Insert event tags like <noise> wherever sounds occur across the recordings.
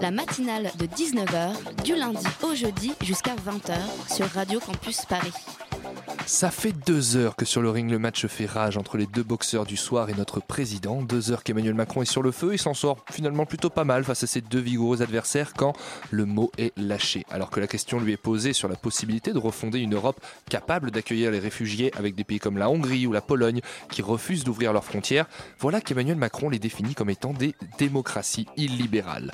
La matinale de 19h, du lundi au jeudi jusqu'à 20h sur Radio Campus Paris. Ça fait deux heures que sur le ring le match fait rage entre les deux boxeurs du soir et notre président. Deux heures qu'Emmanuel Macron est sur le feu. Il s'en sort finalement plutôt pas mal face à ses deux vigoureux adversaires quand le mot est lâché. Alors que la question lui est posée sur la possibilité de refonder une Europe capable d'accueillir les réfugiés avec des pays comme la Hongrie ou la Pologne qui refusent d'ouvrir leurs frontières, voilà qu'Emmanuel Macron les définit comme étant des démocraties illibérales.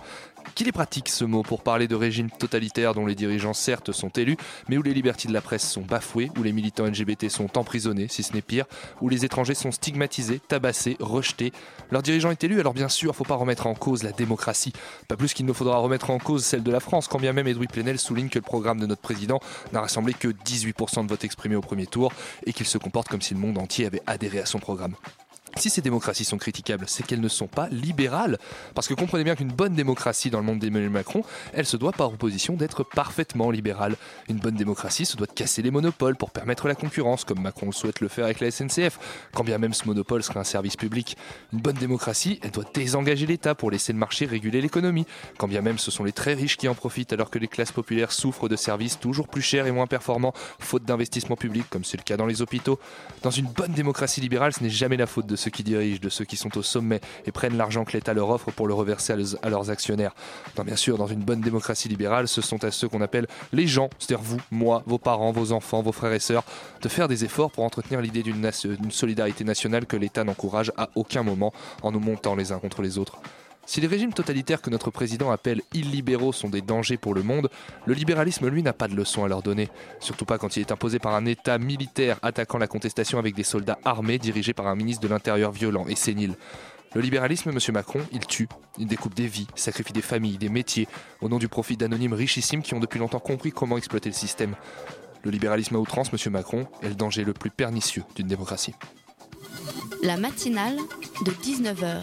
Qu'il est pratique ce mot pour parler de régimes totalitaires dont les dirigeants certes sont élus, mais où les libertés de la presse sont bafouées, où les militants LGBT sont emprisonnés, si ce n'est pire, où les étrangers sont stigmatisés, tabassés, rejetés. Leur dirigeant est élu, alors bien sûr, faut pas remettre en cause la démocratie. Pas plus qu'il ne faudra remettre en cause celle de la France, quand bien même Edoui Plenel souligne que le programme de notre président n'a rassemblé que 18% de votes exprimés au premier tour et qu'il se comporte comme si le monde entier avait adhéré à son programme. Si ces démocraties sont critiquables, c'est qu'elles ne sont pas libérales. Parce que comprenez bien qu'une bonne démocratie dans le monde d'Emmanuel Macron, elle se doit par opposition d'être parfaitement libérale. Une bonne démocratie se doit de casser les monopoles pour permettre la concurrence, comme Macron souhaite le faire avec la SNCF, quand bien même ce monopole serait un service public. Une bonne démocratie, elle doit désengager l'État pour laisser le marché réguler l'économie, quand bien même ce sont les très riches qui en profitent alors que les classes populaires souffrent de services toujours plus chers et moins performants, faute d'investissement public, comme c'est le cas dans les hôpitaux. Dans une bonne démocratie libérale, ce n'est jamais la faute de ceux qui dirigent, de ceux qui sont au sommet et prennent l'argent que l'État leur offre pour le reverser à leurs- actionnaires. Bien sûr, dans une bonne démocratie libérale, ce sont à ceux qu'on appelle les gens, c'est-à-dire vous, moi, vos parents, vos enfants, vos frères et sœurs, de faire des efforts pour entretenir l'idée d'une solidarité nationale que l'État n'encourage à aucun moment en nous montant les uns contre les autres. Si les régimes totalitaires que notre président appelle illibéraux sont des dangers pour le monde, le libéralisme, lui, n'a pas de leçon à leur donner. Surtout pas quand il est imposé par un État militaire attaquant la contestation avec des soldats armés dirigés par un ministre de l'Intérieur violent et sénile. Le libéralisme, monsieur Macron, il tue, il découpe des vies, sacrifie des familles, des métiers, au nom du profit d'anonymes richissimes qui ont depuis longtemps compris comment exploiter le système. Le libéralisme à outrance, monsieur Macron, est le danger le plus pernicieux d'une démocratie. La matinale de 19h,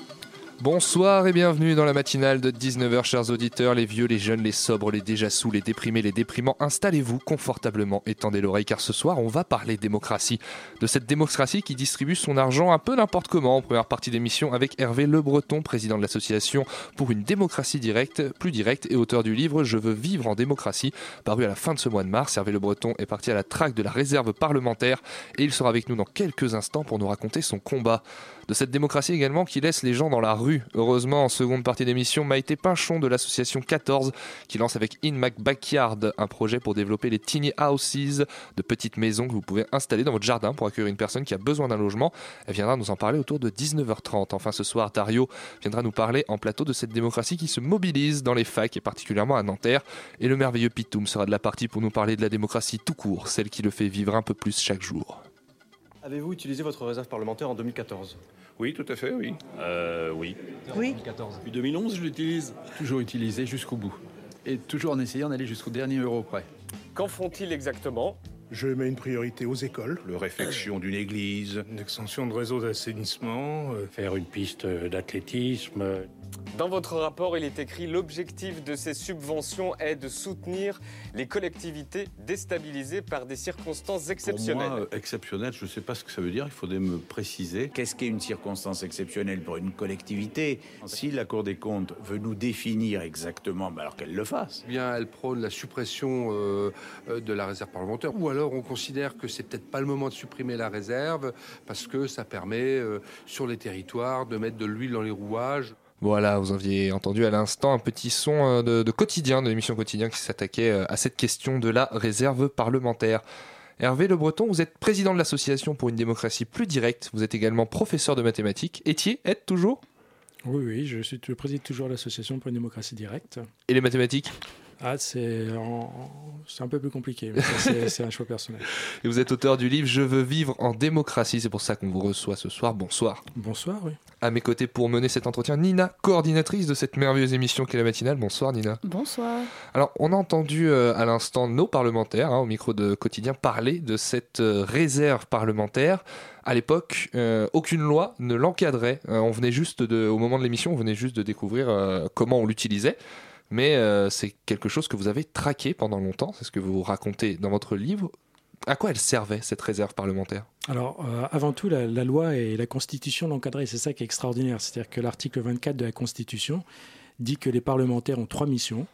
Bonsoir et bienvenue dans la matinale de 19h, chers auditeurs, les vieux, les jeunes, les sobres, les déjà sous, les déprimés, les déprimants. Installez-vous confortablement et tendez l'oreille car ce soir, on va parler démocratie. De cette démocratie qui distribue son argent un peu n'importe comment en première partie d'émission avec Hervé Le Breton, président de l'association pour une démocratie directe, plus directe et auteur du livre Je veux vivre en démocratie, paru à la fin de ce mois de mars. Hervé Le Breton est parti à la traque de la réserve parlementaire et il sera avec nous dans quelques instants pour nous raconter son combat de cette démocratie également qui laisse les gens dans la rue. Heureusement, en seconde partie d'émission, Maïté Pinchon de l'association 14 qui lance avec In Mac Backyard un projet pour développer les tiny houses, de petites maisons que vous pouvez installer dans votre jardin pour accueillir une personne qui a besoin d'un logement. Elle viendra nous en parler autour de 19h30. Enfin, ce soir, Dario viendra nous parler en plateau de cette démocratie qui se mobilise dans les facs et particulièrement à Nanterre. Et le merveilleux Pitoum sera de la partie pour nous parler de la démocratie tout court, celle qui le fait vivre un peu plus chaque jour. Avez-vous utilisé votre réserve parlementaire en 2014 Oui, tout à fait, oui. Euh, oui. Oui, Depuis 2011, je l'utilise. toujours utilisé jusqu'au bout. Et toujours en essayant d'aller jusqu'au dernier euro près. Qu'en font-ils exactement? Je mets une priorité aux écoles, Le réfection d'une église. une extension de réseau d'assainissement, euh, Faire une piste d'athlétisme. Dans votre rapport, il est écrit l'objectif de ces subventions est de soutenir les collectivités déstabilisées par des circonstances Pour exceptionnelles. moi, euh, exceptionnel, je ne sais pas ce que ça veut dire, il faudrait me préciser. Qu'est-ce qu'est une circonstance exceptionnelle pour une collectivité? Si la Cour des comptes veut nous définir exactement, bah alors qu'elle le fasse. Eh bien, elle prône la suppression euh, euh, de la réserve parlementaire, ou alors on considère que c'est peut-être pas le moment de supprimer la réserve parce que ça permet euh, sur les territoires de mettre de l'huile dans les rouages. Voilà, vous aviez entendu à l'instant un petit son euh, de, de quotidien, de l'émission quotidien qui s'attaquait euh, à cette question de la réserve parlementaire. Hervé Le Breton, vous êtes président de l'association pour une démocratie plus directe. Vous êtes également professeur de mathématiques. Étiez, êtes toujours? Oui, oui, je suis je préside toujours l'association pour une démocratie directe. Et les mathématiques? Ah, c'est un peu plus compliqué, mais c'est un choix personnel. <laughs> Et vous êtes auteur du livre Je veux vivre en démocratie, c'est pour ça qu'on vous reçoit ce soir. Bonsoir. Bonsoir, oui. À mes côtés pour mener cet entretien, Nina, coordinatrice de cette merveilleuse émission qu'est la matinale. Bonsoir Nina. Bonsoir. Alors, on a entendu euh, à l'instant nos parlementaires, hein, au micro de Quotidien, parler de cette euh, réserve parlementaire. À l'époque, euh, aucune loi ne l'encadrait. on venait juste de, au moment de l'émission, on venait juste de découvrir comment on l'utilisait mais euh, c'est quelque chose que vous avez traqué pendant longtemps, c'est ce que vous racontez dans votre livre. À quoi elle servait, cette réserve parlementaire? Alors, euh, avant tout, la, loi et la Constitution l'encadraient, c'est ça qui est extraordinaire. C'est-à-dire que l'article 24 de la Constitution dit que les parlementaires ont trois missions,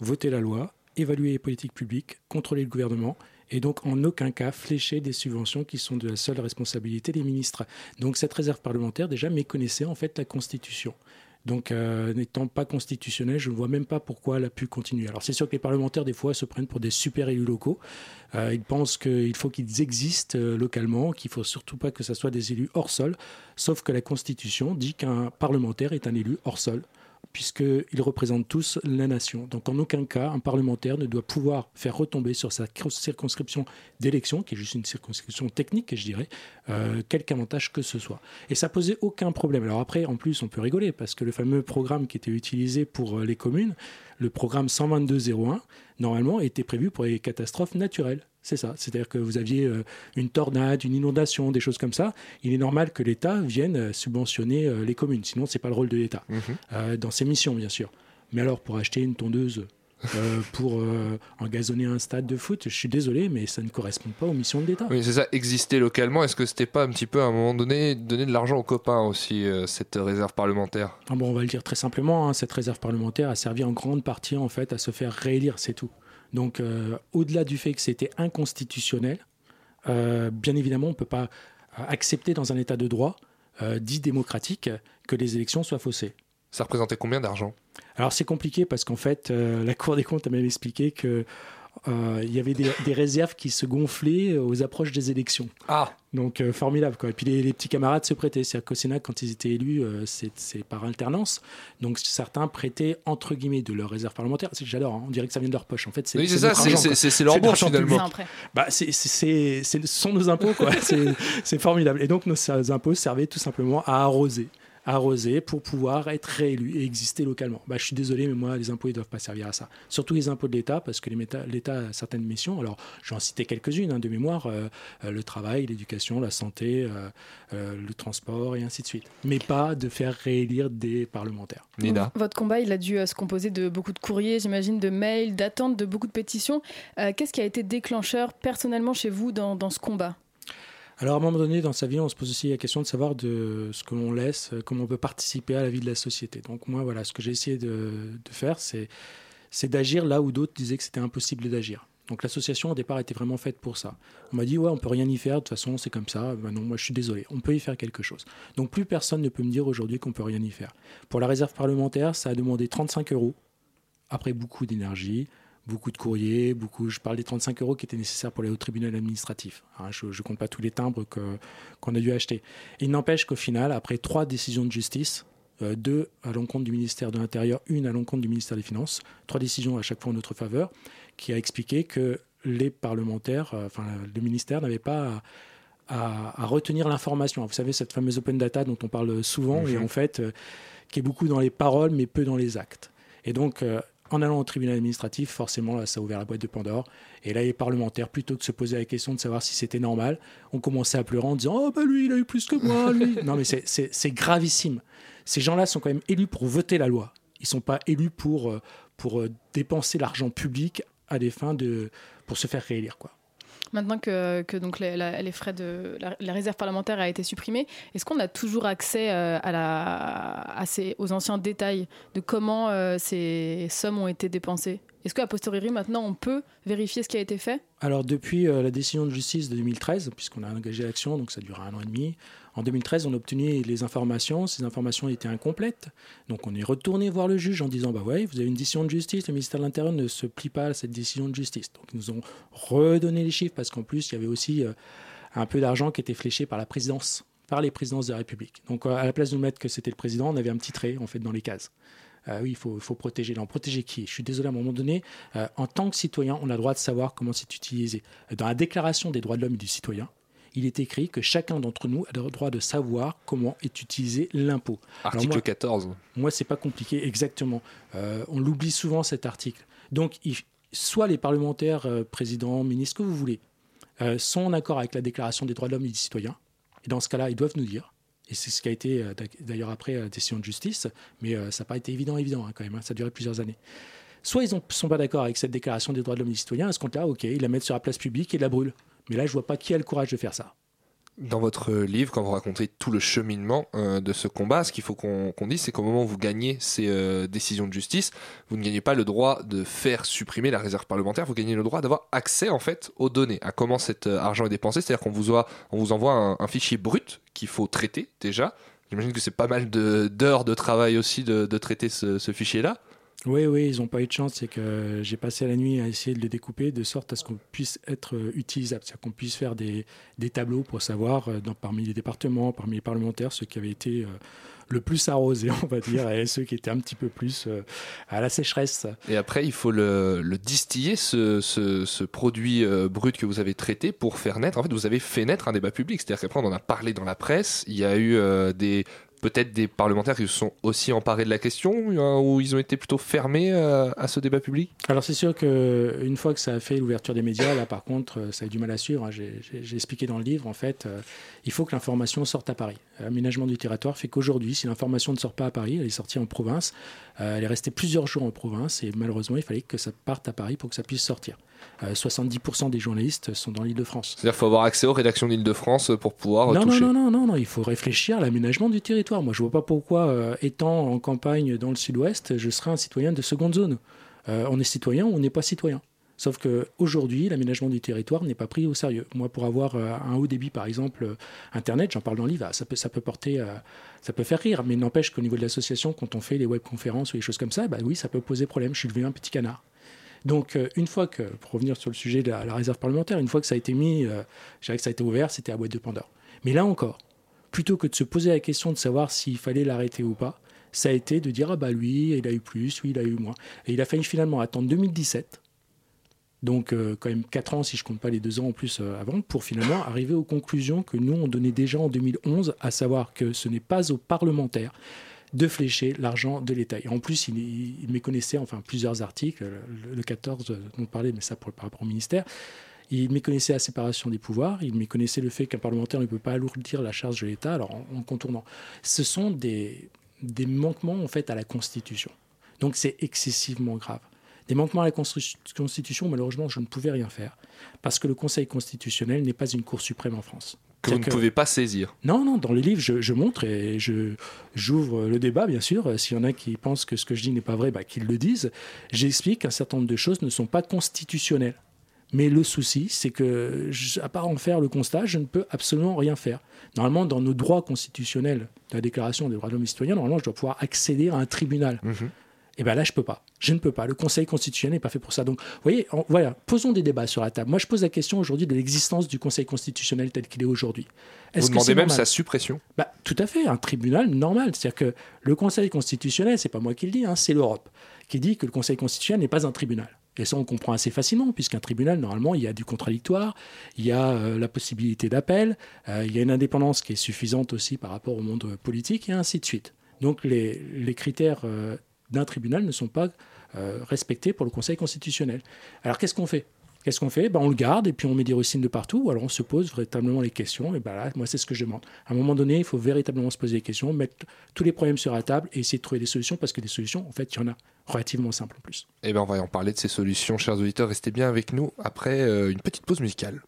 voter la loi, évaluer les politiques publiques, contrôler le gouvernement et donc en aucun cas flécher des subventions qui sont de la seule responsabilité des ministres. Donc cette réserve parlementaire déjà méconnaissait en fait la Constitution. Donc, euh, n'étant pas constitutionnel, je ne vois même pas pourquoi elle a pu continuer. Alors, c'est sûr que les parlementaires, des fois, se prennent pour des super élus locaux. Euh, ils pensent qu'il faut qu'ils existent euh, localement, qu'il ne faut surtout pas que ce soit des élus hors sol. Sauf que la Constitution dit qu'un parlementaire est un élu hors sol puisqu'ils représentent tous la nation. Donc en aucun cas, un parlementaire ne doit pouvoir faire retomber sur sa circonscription d'élection, qui est juste une circonscription technique, je dirais, euh, quelque avantage que ce soit. Et ça posait aucun problème. Alors après, en plus, on peut rigoler, parce que le fameux programme qui était utilisé pour euh, les communes, le programme 122.01, normalement, était prévu pour les catastrophes naturelles. C'est ça. C'est-à-dire que vous aviez euh, une tornade, une inondation, des choses comme ça. Il est normal que l'État vienne euh, subventionner euh, les communes. Sinon, ce n'est pas le rôle de l'État. Mhm. dans ses missions, bien sûr. Mais alors, pour acheter une tondeuse, pour engazonner un stade de foot, je suis désolé, mais ça ne correspond pas aux missions de l'État. Oui, c'est ça. Exister localement, est-ce que c'était pas un petit peu à un moment donné donner de l'argent aux copains aussi, cette réserve parlementaire? Ah bon, On va le dire très simplement. Hein, cette réserve parlementaire a servi en grande partie en fait à se faire réélire, c'est tout. Donc, euh, au-delà du fait que c'était inconstitutionnel, euh, bien évidemment, on ne peut pas accepter dans un État de droit euh, dit démocratique que les élections soient faussées. Ça représentait combien d'argent? Alors c'est compliqué parce qu'en fait, la Cour des comptes a même expliqué que euh, il y avait des, réserves qui se gonflaient aux approches des élections. Ah Donc euh, formidable quoi. Et puis les, petits camarades se prêtaient. C'est-à-dire qu'au Sénat, quand ils étaient élus, euh, c'est par alternance. Donc certains prêtaient entre guillemets de leurs réserves parlementaires. J'adore, hein. on dirait que ça vient de leur poche. En fait, c'est oui, ça, c'est leur bourse finalement. Bah, ce sont nos impôts quoi. <laughs> c'est formidable. Et donc nos impôts servaient tout simplement à arroser arroser pour pouvoir être réélu et exister localement. Bah, je suis désolé, mais moi, les impôts, ils ne doivent pas servir à ça. Surtout les impôts de l'État, parce que l'État a certaines missions. Alors, je vais en citer quelques-unes hein, de mémoire euh, euh, le travail, l'éducation, la santé, euh, le transport et ainsi de suite. Mais pas de faire réélire des parlementaires. Nina. Votre combat, il a dû se composer de beaucoup de courriers, j'imagine, de mails, d'attentes, de beaucoup de pétitions. Qu'est-ce qui a été déclencheur personnellement chez vous dans, dans ce combat? Alors à un moment donné dans sa vie, on se pose aussi la question de savoir de ce que l'on laisse, euh, comment on peut participer à la vie de la société. Donc moi, voilà, ce que j'ai essayé de, faire, c'est, c'est d'agir là où d'autres disaient que c'était impossible d'agir. Donc l'association au départ était vraiment faite pour ça. On m'a dit ouais on peut rien y faire, de toute façon c'est comme ça. Ben non, moi je suis désolé, on peut y faire quelque chose. Donc plus personne ne peut me dire aujourd'hui qu'on peut rien y faire. Pour la réserve parlementaire, ça a demandé 35 euros, après beaucoup d'énergie, beaucoup de courriers, beaucoup. Je parle des 35 euros qui étaient nécessaires pour aller au tribunal administratif. Hein, je ne compte pas tous les timbres qu'on a dû acheter. il n'empêche qu'au final, après trois décisions de justice, euh, deux à l'encontre du ministère de l'Intérieur, une à l'encontre du ministère des Finances, trois décisions à chaque fois en notre faveur, qui a expliqué que les parlementaires, euh, enfin le ministère n'avait pas à, retenir l'information. Vous savez, cette fameuse open data dont on parle souvent, et mhm. en fait, euh, qui est beaucoup dans les paroles, mais peu dans les actes. Et donc, en allant au tribunal administratif, forcément, là, ça a ouvert la boîte de Pandore. Et là, les parlementaires, plutôt que de se poser la question de savoir si c'était normal, ont commencé à pleurer en disant Oh, bah lui, il a eu plus que moi, lui. <laughs> non, mais c'est gravissime. Ces gens-là sont quand même élus pour voter la loi. Ils ne sont pas élus pour, euh, pour euh, dépenser l'argent public à des fins de. pour se faire réélire, quoi. Maintenant que, donc les, frais de la, réserve parlementaire a été supprimée, est-ce qu'on a toujours accès euh, à la, aux anciens détails de comment euh, ces sommes ont été dépensées? Est-ce qu'à posteriori, maintenant, on peut vérifier ce qui a été fait? Alors, depuis euh, la décision de justice de 2013, puisqu'on a engagé l'action, donc ça dure un an et demi, en 2013, on a obtenu les informations. Ces informations étaient incomplètes. Donc, on est retourné voir le juge en disant Bah ouais, vous avez une décision de justice, le ministère de l'Intérieur ne se plie pas à cette décision de justice. Donc, ils nous ont redonné les chiffres parce qu'en plus, il y avait aussi euh, un peu d'argent qui était fléché par la présidence, par les présidences de la République. Donc, euh, à la place de nous mettre que c'était le président, on avait un petit trait, en fait, dans les cases. euh, oui, il faut, protéger. Non, protéger qui? Je suis désolé, à un moment donné, en tant que citoyen, on a le droit de savoir comment c'est utilisé. Dans la Déclaration des droits de l'homme et du citoyen, il est écrit que chacun d'entre nous a le droit de savoir comment est utilisé l'impôt. Article moi, 14. Moi, c'est pas compliqué, exactement. Euh, on l'oublie souvent cet article. Donc, il, soit les parlementaires, euh, présidents, ministres, que vous voulez, euh, sont en accord avec la Déclaration des droits de l'homme et du citoyen. Et dans ce cas-là, ils doivent nous dire. Et c'est ce qui a été euh, d'ailleurs après la décision de justice, mais ça n'a pas été évident, évident hein, quand même. hein, ça a duré plusieurs années. Soit ils ne sont pas d'accord avec cette déclaration des droits de l'homme et du citoyen, à ce compte-là, ok, ils la mettent sur la place publique et la brûlent. Mais là, je vois pas qui a le courage de faire ça. Dans votre livre, quand vous racontez tout le cheminement euh, de ce combat, ce qu'il faut qu'on qu'on dise, c'est qu'au moment où vous gagnez ces euh, décisions de justice, vous ne gagnez pas le droit de faire supprimer la réserve parlementaire, vous gagnez le droit d'avoir accès en fait aux données, à comment cet euh, argent est dépensé. C'est-à-dire qu'on vous, vous envoie un, fichier brut qu'il faut traiter déjà. J'imagine que c'est pas mal d'heures de, travail aussi de, de traiter ce fichier-là. Oui, oui, ils n'ont pas eu de chance. C'est que j'ai passé la nuit à essayer de le découper de sorte à ce qu'on puisse être euh, utilisable. C'est-à-dire qu'on puisse faire des, des tableaux pour savoir, euh, parmi les départements, parmi les parlementaires, ceux qui avaient été euh, le plus arrosés, <laughs> on va dire, et ceux qui étaient un petit peu plus à la sécheresse. Et après, il faut le, le distiller, ce, produit brut que vous avez traité pour faire naître. En fait, vous avez fait naître un débat public. C'est-à-dire qu'après, on en a parlé dans la presse. Il y a eu des peut-être des parlementaires qui se sont aussi emparés de la question, euh, ou ils ont été plutôt fermés euh, à ce débat public? Alors c'est sûr que une fois que ça a fait l'ouverture des médias, là par contre, euh, ça a eu du mal à suivre. hein. J'ai expliqué dans le livre, en fait, il faut que l'information sorte à Paris. L'aménagement du territoire fait qu'aujourd'hui, si l'information ne sort pas à Paris, elle est sortie en province, elle est restée plusieurs jours en province, et malheureusement, il fallait que ça parte à Paris pour que ça puisse sortir. Euh, 70% des journalistes sont dans l'Île-de-France. C'est-à-dire qu'il faut avoir accès aux rédactions d'Île-de-France pour pouvoir euh, Non, non, toucher. non, non, non, non, il faut réfléchir à l'aménagement du territoire. Moi, je vois pas pourquoi, euh, étant en campagne dans le sud-ouest, je serais un citoyen de seconde zone. Euh, on est citoyen ou on n'est pas citoyen. Sauf qu'aujourd'hui, l'aménagement du territoire n'est pas pris au sérieux. Moi, pour avoir euh, un haut débit, par exemple, euh, Internet, j'en parle dans le ça peut, porter, euh, ça peut faire rire, mais n'empêche qu'au niveau de l'association, quand on fait les webconférences ou les choses comme ça, bah oui, ça peut poser problème. Je suis devenu un petit canard. Donc, une fois que, pour revenir sur le sujet de la, réserve parlementaire, une fois que ça a été mis, je dirais que ça a été ouvert, c'était à boîte de Pandore. Mais là encore, plutôt que de se poser la question de savoir s'il fallait l'arrêter ou pas, ça a été de dire ah bah lui, il a eu plus, lui, il a eu moins. Et il a fallu finalement attendre 2017, donc euh, quand même 4 ans si je compte pas les 2 ans en plus euh, avant, pour finalement arriver aux conclusions que nous on donnait déjà en 2011, à savoir que ce n'est pas aux parlementaires de flécher l'argent de l'État. Et en plus, il, il méconnaissait, enfin plusieurs articles, le, le 14 dont on parlait, mais ça par rapport au ministère, il méconnaissait la séparation des pouvoirs, il méconnaissait le fait qu'un parlementaire ne peut pas alourdir la charge de l'État, alors en, en contournant. Ce sont des, des manquements en fait à la Constitution. Donc c'est excessivement grave. Des manquements à la Constitu- Constitution, malheureusement, je ne pouvais rien faire, parce que le Conseil constitutionnel n'est pas une Cour suprême en France. Que vous ne pouvez pas saisir. non, non, dans le livre, je, je montre et je j'ouvre le débat, bien sûr. S'il y en a qui pensent que ce que je dis n'est pas vrai, bah, qu'ils le disent. J'explique qu'un certain nombre de choses ne sont pas constitutionnelles. Mais le souci, c'est que, à part en faire le constat, je ne peux absolument rien faire. Normalement, dans nos droits constitutionnels la Déclaration des droits de l'homme et citoyen, normalement, je dois pouvoir accéder à un tribunal. Et bien là, je peux pas. Je ne peux pas. Le Conseil constitutionnel n'est pas fait pour ça. Donc, vous voyez, en- voilà, posons des débats sur la table. Moi, je pose la question aujourd'hui de l'existence du Conseil constitutionnel tel qu'il est aujourd'hui. Vous Est-ce que demandez même sa suppression. bah, tout à fait, un tribunal normal. C'est-à-dire que le Conseil constitutionnel, c'est pas moi qui le dis, hein, c'est l'Europe qui dit que le Conseil constitutionnel n'est pas un tribunal. Et ça, on comprend assez facilement, puisqu'un tribunal, normalement, il y a du contradictoire, il y a euh, la possibilité d'appel, euh, il y a une indépendance qui est suffisante aussi par rapport au monde politique, et ainsi de suite. Donc les, les critères euh, d'un tribunal ne sont pas euh, respectés pour le Conseil constitutionnel. Alors qu'est-ce qu'on fait? Qu'est-ce qu'on fait? Ben, On le garde et puis on met des rustines de partout, ou alors on se pose véritablement les questions. Et ben là, moi, c'est ce que je demande. À un moment donné, il faut véritablement se poser les questions, mettre tous les problèmes sur la table et essayer de trouver des solutions, parce que des solutions, en fait, il y en a relativement simples en plus. Eh bien, on va en parler de ces solutions, chers auditeurs. Restez bien avec nous après euh, une petite pause musicale.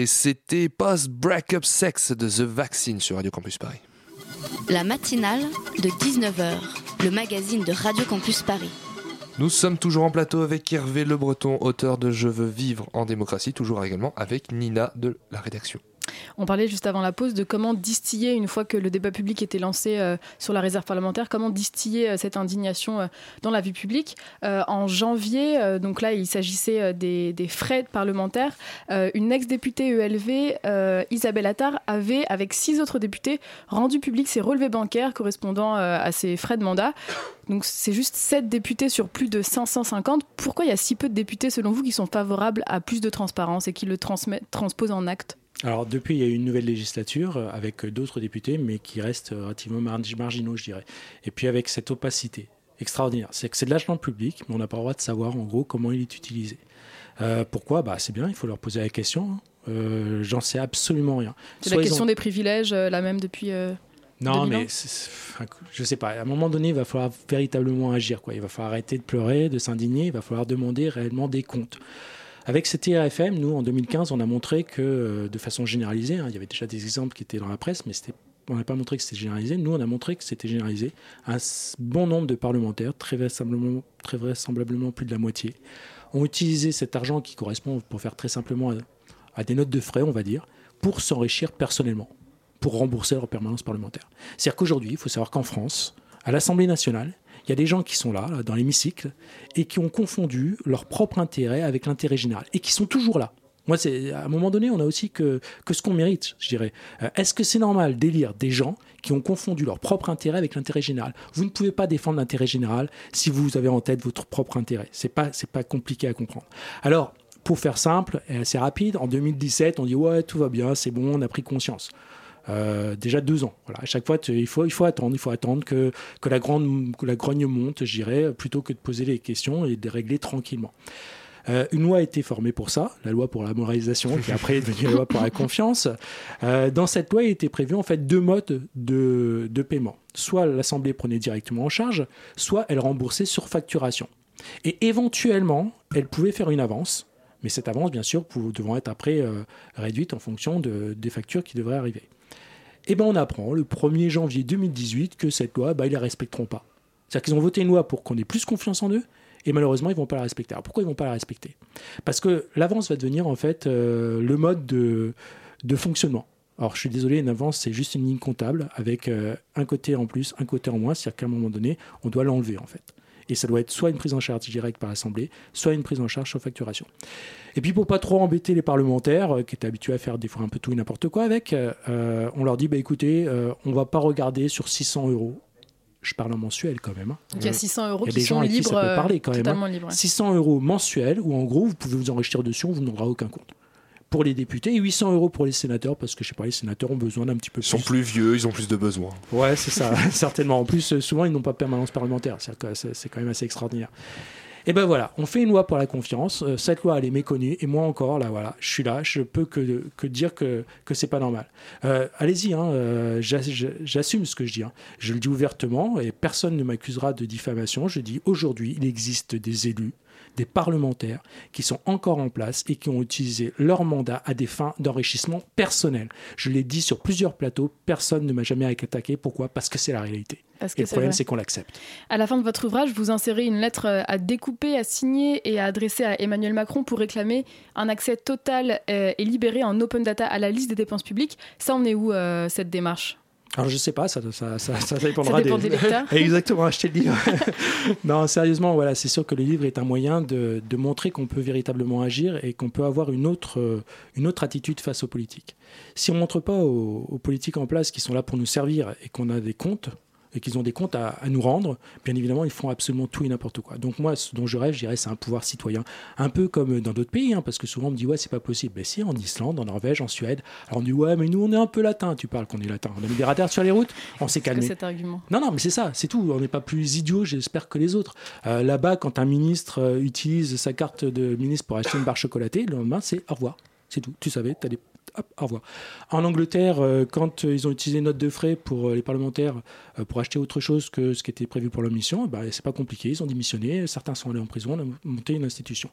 Et c'était Post Breakup Sex de The Vaccine sur Radio Campus Paris. La matinale de 19h, le magazine de Radio Campus Paris. Nous sommes toujours en plateau avec Hervé Le Breton, auteur de Je veux vivre en démocratie, toujours également avec Nina de la rédaction. On parlait juste avant la pause de comment distiller, une fois que le débat public était lancé euh, sur la réserve parlementaire, comment distiller euh, cette indignation euh, dans la vie publique. en janvier, donc là, il s'agissait des, frais parlementaires. une ex-députée ELV, Isabelle Attard, avait, avec six autres députés, rendu public ses relevés bancaires correspondant à ses frais de mandat. Donc c'est juste sept députés sur plus de 550. Pourquoi il y a si peu de députés, selon vous, qui sont favorables à plus de transparence et qui le transposent en acte alors depuis, il y a eu une nouvelle législature euh, avec d'autres députés, mais qui restent relativement marginaux, je dirais. Et puis avec cette opacité extraordinaire, c'est que c'est de l'argent public, mais on n'a pas le droit de savoir en gros comment il est utilisé. Euh, pourquoi? Bah, C'est bien, il faut leur poser la question. Hein. Euh, j'en sais absolument rien. C'est la question des privilèges, la même depuis... Non, mais je sais pas. À un moment donné, il va falloir véritablement agir. Quoi. Il va falloir arrêter de pleurer, de s'indigner. Il va falloir demander réellement des comptes. Avec cette IRFM, nous, en 2015, on a montré que, euh, de façon généralisée, hein, il y avait déjà des exemples qui étaient dans la presse, mais on n'a pas montré que c'était généralisé. Nous, on a montré que c'était généralisé. Un bon nombre de parlementaires, très vraisemblablement, très vraisemblablement plus de la moitié, ont utilisé cet argent qui correspond, pour faire très simplement, à, des notes de frais, on va dire, pour s'enrichir personnellement, pour rembourser leur permanence parlementaire. C'est-à-dire qu'aujourd'hui, il faut savoir qu'en France, à l'Assemblée nationale, il y a des gens qui sont là, dans l'hémicycle, et qui ont confondu leur propre intérêt avec l'intérêt général, et qui sont toujours là. Moi, c'est à un moment donné, on a aussi que, que ce qu'on mérite, je dirais. Euh, est-ce que c'est normal d'élire des gens qui ont confondu leur propre intérêt avec l'intérêt général? Vous ne pouvez pas défendre l'intérêt général si vous avez en tête votre propre intérêt. C'est pas pas compliqué à comprendre. Alors, pour faire simple et assez rapide, en 2017, on dit ouais tout va bien, c'est bon, on a pris conscience. Euh, déjà deux ans. Voilà. À chaque fois, il faut, attendre, il faut attendre que, la, grande, que la grogne monte, j'irai, plutôt que de poser les questions et de régler tranquillement. Euh, une loi a été formée pour ça, la loi pour la moralisation, qui après est devenue la loi pour la confiance. Euh, dans cette loi, il était prévu en fait deux modes de, paiement. Soit l'Assemblée prenait directement en charge, soit elle remboursait sur facturation. Et éventuellement, elle pouvait faire une avance, mais cette avance, bien sûr, devant être après réduite en fonction de, des factures qui devraient arriver. Et eh ben on apprend le 1er janvier 2018 que cette loi, bah, ils la respecteront pas. C'est-à-dire qu'ils ont voté une loi pour qu'on ait plus confiance en eux, et malheureusement, ils vont pas la respecter. Alors pourquoi ils vont pas la respecter? Parce que l'avance va devenir en fait euh, le mode de, de, fonctionnement. Alors je suis désolé, une avance, c'est juste une ligne comptable avec euh, un côté en plus, un côté en moins, c'est-à-dire qu'à un moment donné, on doit l'enlever en fait. Et ça doit être soit une prise en charge directe par l'Assemblée, soit une prise en charge sur facturation. Et puis pour pas trop embêter les parlementaires, euh, qui étaient habitués à faire des fois un peu tout et n'importe quoi avec, euh, euh, on leur dit, bah, écoutez, on va pas regarder sur 600 euros je parle en mensuel quand même. Hein. Il y a 600 euros qui sont libres, ça peut parler quand même. Hein. 600 euros mensuels où en gros vous pouvez vous enrichir dessus, vous n'aurez aucun compte pour les députés et 800 euros pour les sénateurs parce que je sais pas, les sénateurs ont besoin d'un petit peu plus. Ils sont plus vieux, ils ont plus de besoins. Ouais, c'est ça, <laughs> certainement. En plus, euh, souvent, ils n'ont pas de permanence parlementaire. C'est quand même assez extraordinaire. Et ben voilà, on fait une loi pour la confiance. Euh, cette loi, elle est méconnue. Et moi encore, là, voilà, je suis là. Je peux que, que dire que, que c'est pas normal. Euh, allez-y, hein, j'assume ce que je dis. Hein. Je le dis ouvertement et personne ne m'accusera de diffamation. Je dis aujourd'hui, il existe des élus des parlementaires qui sont encore en place et qui ont utilisé leur mandat à des fins d'enrichissement personnel. Je l'ai dit sur plusieurs plateaux, personne ne m'a jamais attaqué. Pourquoi? Parce que c'est la réalité. et le problème, c'est qu'on l'accepte. À la fin de votre ouvrage, vous insérez une lettre euh, à découper, à signer et à adresser à Emmanuel Macron pour réclamer un accès total euh, et libéré en open data à la liste des dépenses publiques. Ça, on est où euh, cette démarche? Alors je sais pas, ça, ça, ça, dépendra des... lecteurs. <laughs> Exactement, acheter le livre. non, sérieusement, voilà, c'est sûr que le livre est un moyen de, de montrer qu'on peut véritablement agir et qu'on peut avoir une autre, une autre attitude face aux politiques. Si on montre pas aux, aux politiques en place qui sont là pour nous servir et qu'on a des comptes, et qu'ils ont des comptes à, nous rendre, bien évidemment, ils font absolument tout et n'importe quoi. Donc moi, ce dont je rêve, je dirais, c'est un pouvoir citoyen, un peu comme dans d'autres pays, hein, parce que souvent on me dit ouais, c'est pas possible. Mais si, en Islande, en Norvège, en Suède, alors on dit ouais, mais nous on est un peu latin. Tu parles qu'on est latin. On a mis des radars sur les routes, on s'est calmé. cet argument. Non, non, mais c'est ça, c'est tout. On n'est pas plus idiots, j'espère que les autres. Euh, là-bas, quand un ministre euh, utilise sa carte de ministre pour acheter une barre chocolatée, le lendemain, c'est au revoir. C'est tout. Tu savais, tu as des au revoir. En Angleterre, euh, quand euh, ils ont utilisé note de frais pour euh, les parlementaires pour acheter autre chose que ce qui était prévu pour leur mission, bah, c'est pas compliqué. Ils ont démissionné. Certains sont allés en prison. On a monté une institution.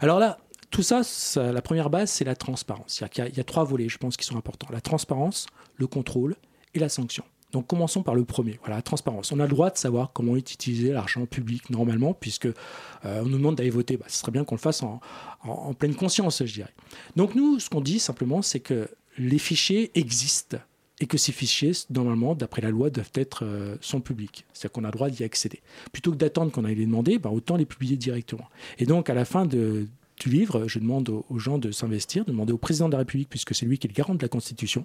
Alors là, tout ça, la première base, c'est la transparence. Il y a trois volets, je pense, qui sont importants. La transparence, le contrôle et la sanction. Donc commençons par le premier, voilà, transparence. On a le droit de savoir comment est utilisé l'argent public normalement, puisque euh, on nous demande d'aller voter. Bah, ce serait bien qu'on le fasse en, pleine conscience, je dirais. Donc nous, ce qu'on dit simplement, c'est que les fichiers existent et que ces fichiers, normalement, d'après la loi, doivent être euh, sont publics. C'est-à-dire qu'on a le droit d'y accéder. Plutôt que d'attendre qu'on aille les demander, bah, autant les publier directement. Et donc, à la fin du livre, je demande aux gens de s'investir, de demander au président de la République, puisque c'est lui qui est le garant de la Constitution,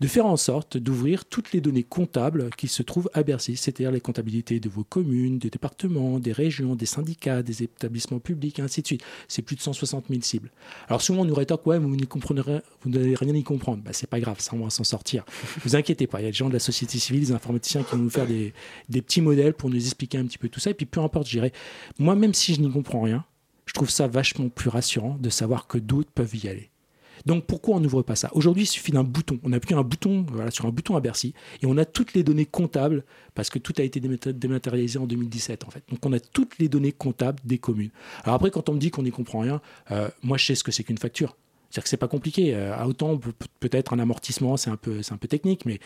de faire en sorte d'ouvrir toutes les données comptables qui se trouvent à Bercy, c'est-à-dire les comptabilités de vos communes, des départements, des régions, des syndicats, des établissements publics, et ainsi de suite. C'est plus de 160 000 cibles. Alors souvent on nous rétorque, ouais, vous n'y comprendrez, vous n'allez rien y comprendre. Bah, c'est pas grave, ça on va s'en sortir. <laughs> vous inquiétez pas, il y a des gens de la société civile, des informaticiens qui vont nous faire des, des petits modèles pour nous expliquer un petit peu tout ça. Et puis peu importe, je dirais, moi même si je n'y comprends rien, je trouve ça vachement plus rassurant de savoir que d'autres peuvent y aller. Donc pourquoi on n'ouvre pas ça? Aujourd'hui, il suffit d'un bouton. On appuie un bouton, voilà, sur un bouton à Bercy et on a toutes les données comptables parce que tout a été dématérialisé en 2017 en fait. Donc on a toutes les données comptables des communes. Alors après, quand on me dit qu'on n'y comprend rien, euh, moi je sais ce que c'est qu'une facture. C'est-à-dire que c'est pas compliqué. Euh, à autant peut-être un amortissement, c'est un peu, c'est un peu technique, mais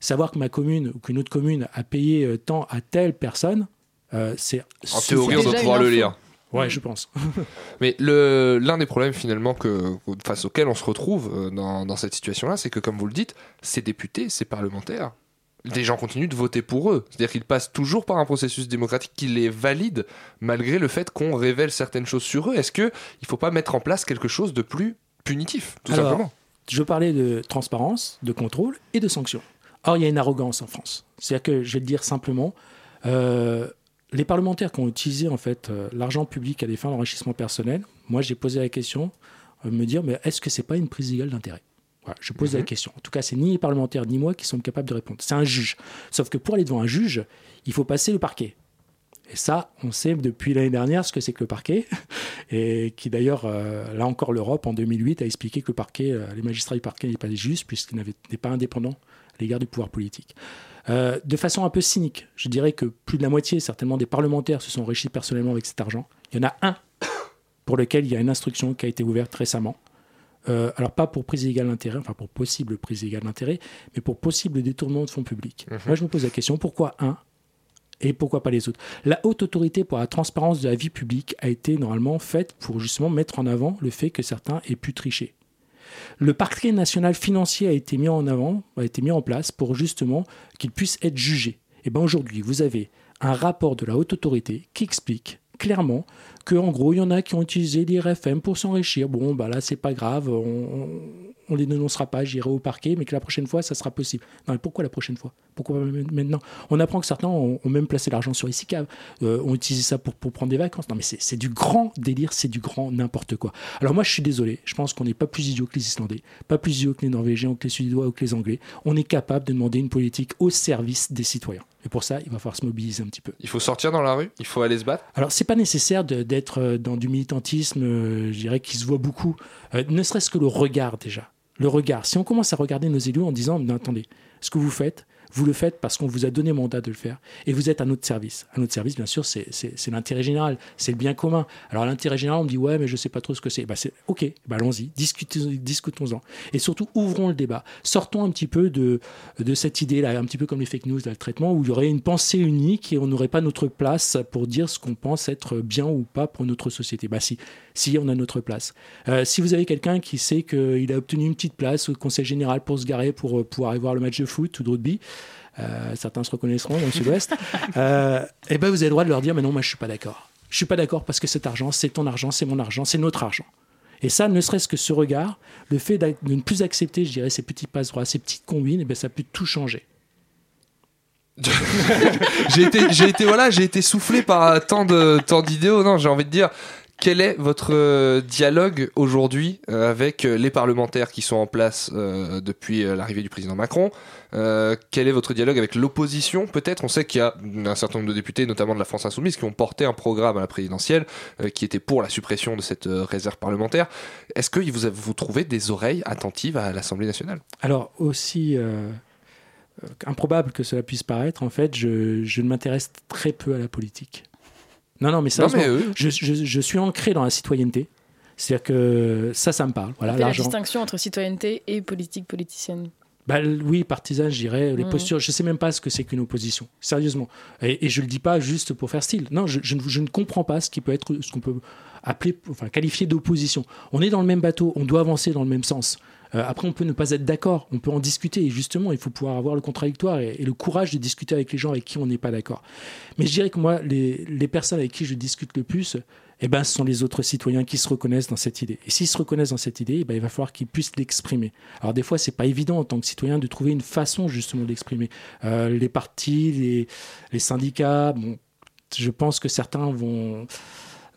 savoir que ma commune ou qu'une autre commune a payé euh, tant à telle personne, euh, c'est en théorie on doit pouvoir le lire. Ouais, je pense. <laughs> Mais l'un des problèmes finalement que, face auxquels on se retrouve dans, dans cette situation-là, c'est que comme vous le dites, ces députés, ces parlementaires, des gens continuent de voter pour eux. C'est-à-dire qu'ils passent toujours par un processus démocratique qui les valide malgré le fait qu'on révèle certaines choses sur eux. Est-ce qu'il ne faut pas mettre en place quelque chose de plus punitif, tout Alors, simplement? Je parlais de transparence, de contrôle et de sanctions. Or, il y a une arrogance en France. C'est-à-dire que, je vais le dire simplement, euh, les parlementaires qui ont utilisé en fait euh, l'argent public à des fins d'enrichissement personnel, moi j'ai posé la question, euh, me dire mais est-ce que c'est pas une prise illégale d'intérêt? Voilà, Je pose Mhm. la question. En tout cas, c'est ni les parlementaires ni moi qui sont capables de répondre. C'est un juge. Sauf que pour aller devant un juge, il faut passer le parquet. Et ça, on sait depuis l'année dernière ce que c'est que le parquet, <laughs> et qui d'ailleurs, euh, là encore, l'Europe en 2008 a expliqué que le parquet, euh, les magistrats du parquet n'étaient pas des justes puisqu'ils n'étaient pas indépendants à l'égard du pouvoir politique. Euh, de façon un peu cynique, je dirais que plus de la moitié, certainement, des parlementaires se sont enrichis personnellement avec cet argent. Il y en a un <coughs> pour lequel il y a une instruction qui a été ouverte récemment. Euh, alors pas pour prise illégale d'intérêt, enfin pour possible prise illégale d'intérêt, mais pour possible détournement de fonds publics. Mhm. Moi je me pose la question, pourquoi un et pourquoi pas les autres? La haute autorité pour la transparence de la vie publique a été normalement faite pour justement mettre en avant le fait que certains aient pu tricher. Le parquet national financier a été mis en avant, a été mis en place pour justement qu'il puisse être jugé. Et bien aujourd'hui, vous avez un rapport de la haute autorité qui explique clairement que en gros, il y en a qui ont utilisé l'IRFM pour s'enrichir. Bon, bah là, c'est pas grave, on les dénoncera pas, j'irai au parquet, mais que la prochaine fois, ça sera possible. Non, mais pourquoi la prochaine fois? Pourquoi maintenant? On apprend que certains ont, même placé l'argent sur ICICAV, euh, ont utilisé ça pour, pour prendre des vacances. Non, mais c'est du grand délire, c'est du grand n'importe quoi. Alors moi, je suis désolé, je pense qu'on n'est pas plus idiot que les Islandais, pas plus idiot que les Norvégiens ou que les Suédois ou que les Anglais. On est capable de demander une politique au service des citoyens. Et pour ça, il va falloir se mobiliser un petit peu. Il faut sortir dans la rue, il faut aller se battre. Alors, c'est pas nécessaire d'être euh, dans du militantisme, euh, je dirais, qui se voit beaucoup. Euh, ne serait-ce que le regard déjà. Le regard. Si on commence à regarder nos élus en disant, mais attendez, ce que vous faites, vous le faites parce qu'on vous a donné mandat de le faire et vous êtes à notre service. À notre service, bien sûr, c'est l'intérêt général, c'est le bien commun. Alors, l'intérêt général, on me dit, ouais, mais je sais pas trop ce que c'est. Bah, c'est ok, bah, allons-y, discutons- discutons-en. Et surtout, ouvrons le débat. Sortons un petit peu de, de cette idée-là, un petit peu comme les fake news, là, le traitement, où il y aurait une pensée unique et on n'aurait pas notre place pour dire ce qu'on pense être bien ou pas pour notre société. Bah si, si on a notre place. Euh, si vous avez quelqu'un qui sait qu'il a obtenu une petite place au conseil général pour se garer pour euh, pouvoir aller voir le match de foot ou de rugby, euh, certains se reconnaîtront dans le sud-ouest, <laughs> euh, et ben vous avez le droit de leur dire, mais non, moi je suis pas d'accord. Je suis pas d'accord parce que cet argent, c'est ton argent, c'est mon argent, c'est notre argent. Et ça, ne serait-ce que ce regard, le fait de ne plus accepter, je dirais, ces petits passe droits, ces petites combines, et ben ça peut tout changer. <laughs> j'ai été, j'ai été, voilà, j'ai été soufflé par tant de, tant d'idéaux. Non, j'ai envie de dire, quel est votre euh, dialogue aujourd'hui euh, avec euh, les parlementaires qui sont en place depuis l'arrivée du président Macron? Quel est votre dialogue avec l'opposition? Peut-être, on sait qu'il y a un certain nombre de députés, notamment de la France Insoumise, qui ont porté un programme à la présidentielle qui était pour la suppression de cette réserve parlementaire. Est-ce que vous, vous trouvez des oreilles attentives à l'Assemblée nationale? Alors, aussi improbable que cela puisse paraître, en fait, je ne m'intéresse très peu à la politique. Non, non, mais ça, je, je- je suis ancré dans la citoyenneté. C'est-à-dire que ça, ça me parle. Voilà, la distinction entre citoyenneté et politique politicienne? Bah, oui, partisan, je dirais. Les Mhm. postures, je ne sais même pas ce que c'est qu'une opposition, sérieusement. Et, et je ne le dis pas juste pour faire style. Non, je, je ne- je ne comprends pas ce qui peut être, ce qu'on peut appeler, enfin, qualifier d'opposition. On est dans le même bateau, on doit avancer dans le même sens. Euh, après, on peut ne pas être d'accord, on peut en discuter. Et justement, il faut pouvoir avoir le contradictoire et, le courage de discuter avec les gens avec qui on n'est pas d'accord. Mais je dirais que moi, les, les personnes avec qui je discute le plus, eh ben, ce sont les autres citoyens qui se reconnaissent dans cette idée. Et s'ils se reconnaissent dans cette idée, eh ben, il va falloir qu'ils puissent l'exprimer. Alors des fois, c'est pas évident en tant que citoyen de trouver une façon justement d'exprimer. Euh, les partis, les, les syndicats, bon, je pense que certains vont,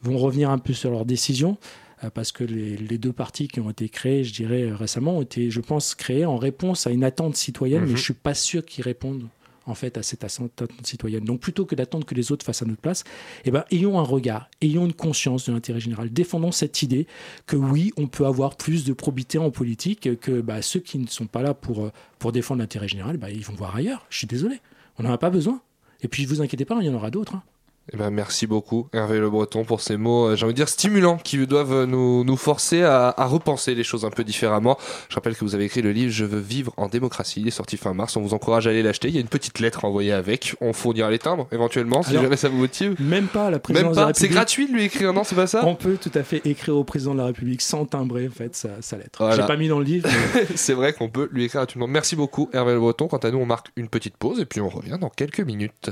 vont revenir un peu sur leurs décisions. Euh, Parce que les, les deux partis qui ont été créés, je dirais euh, récemment, ont été, je pense, créés en réponse à une attente citoyenne, Mhm. mais je suis pas sûr qu'ils répondent en fait à cette attente citoyenne. Donc plutôt que d'attendre que les autres fassent à notre place, eh ben, ayons un regard, ayons une conscience de l'intérêt général. Défendons cette idée que oui, on peut avoir plus de probité en politique, que bah, ceux qui ne sont pas là pour, euh, pour défendre l'intérêt général, bah, ils vont voir ailleurs. Je suis désolé, on n'en a pas besoin. Et puis, vous inquiétez pas, il y en aura d'autres. hein. Eh ben, merci beaucoup Hervé Le Breton pour ces mots, euh, j'ai envie de dire stimulants, qui doivent nous, nous forcer à, à repenser les choses un peu différemment. Je rappelle que vous avez écrit le livre Je veux vivre en démocratie, il est sorti fin mars, on vous encourage à aller l'acheter, il y a une petite lettre envoyée avec, on fournira les timbres éventuellement, si Alors, jamais ça vous motive. Même pas à la Même présidence de la pas, c'est République. gratuit de lui écrire, non, c'est pas ça? On peut tout à fait écrire au président de la République sans timbrer en fait sa, sa lettre. Voilà. J'ai pas mis dans le livre. mais- <laughs> c'est vrai qu'on peut lui écrire à tout le monde. Merci beaucoup Hervé Le Breton, quant à nous on marque une petite pause et puis on revient dans quelques minutes.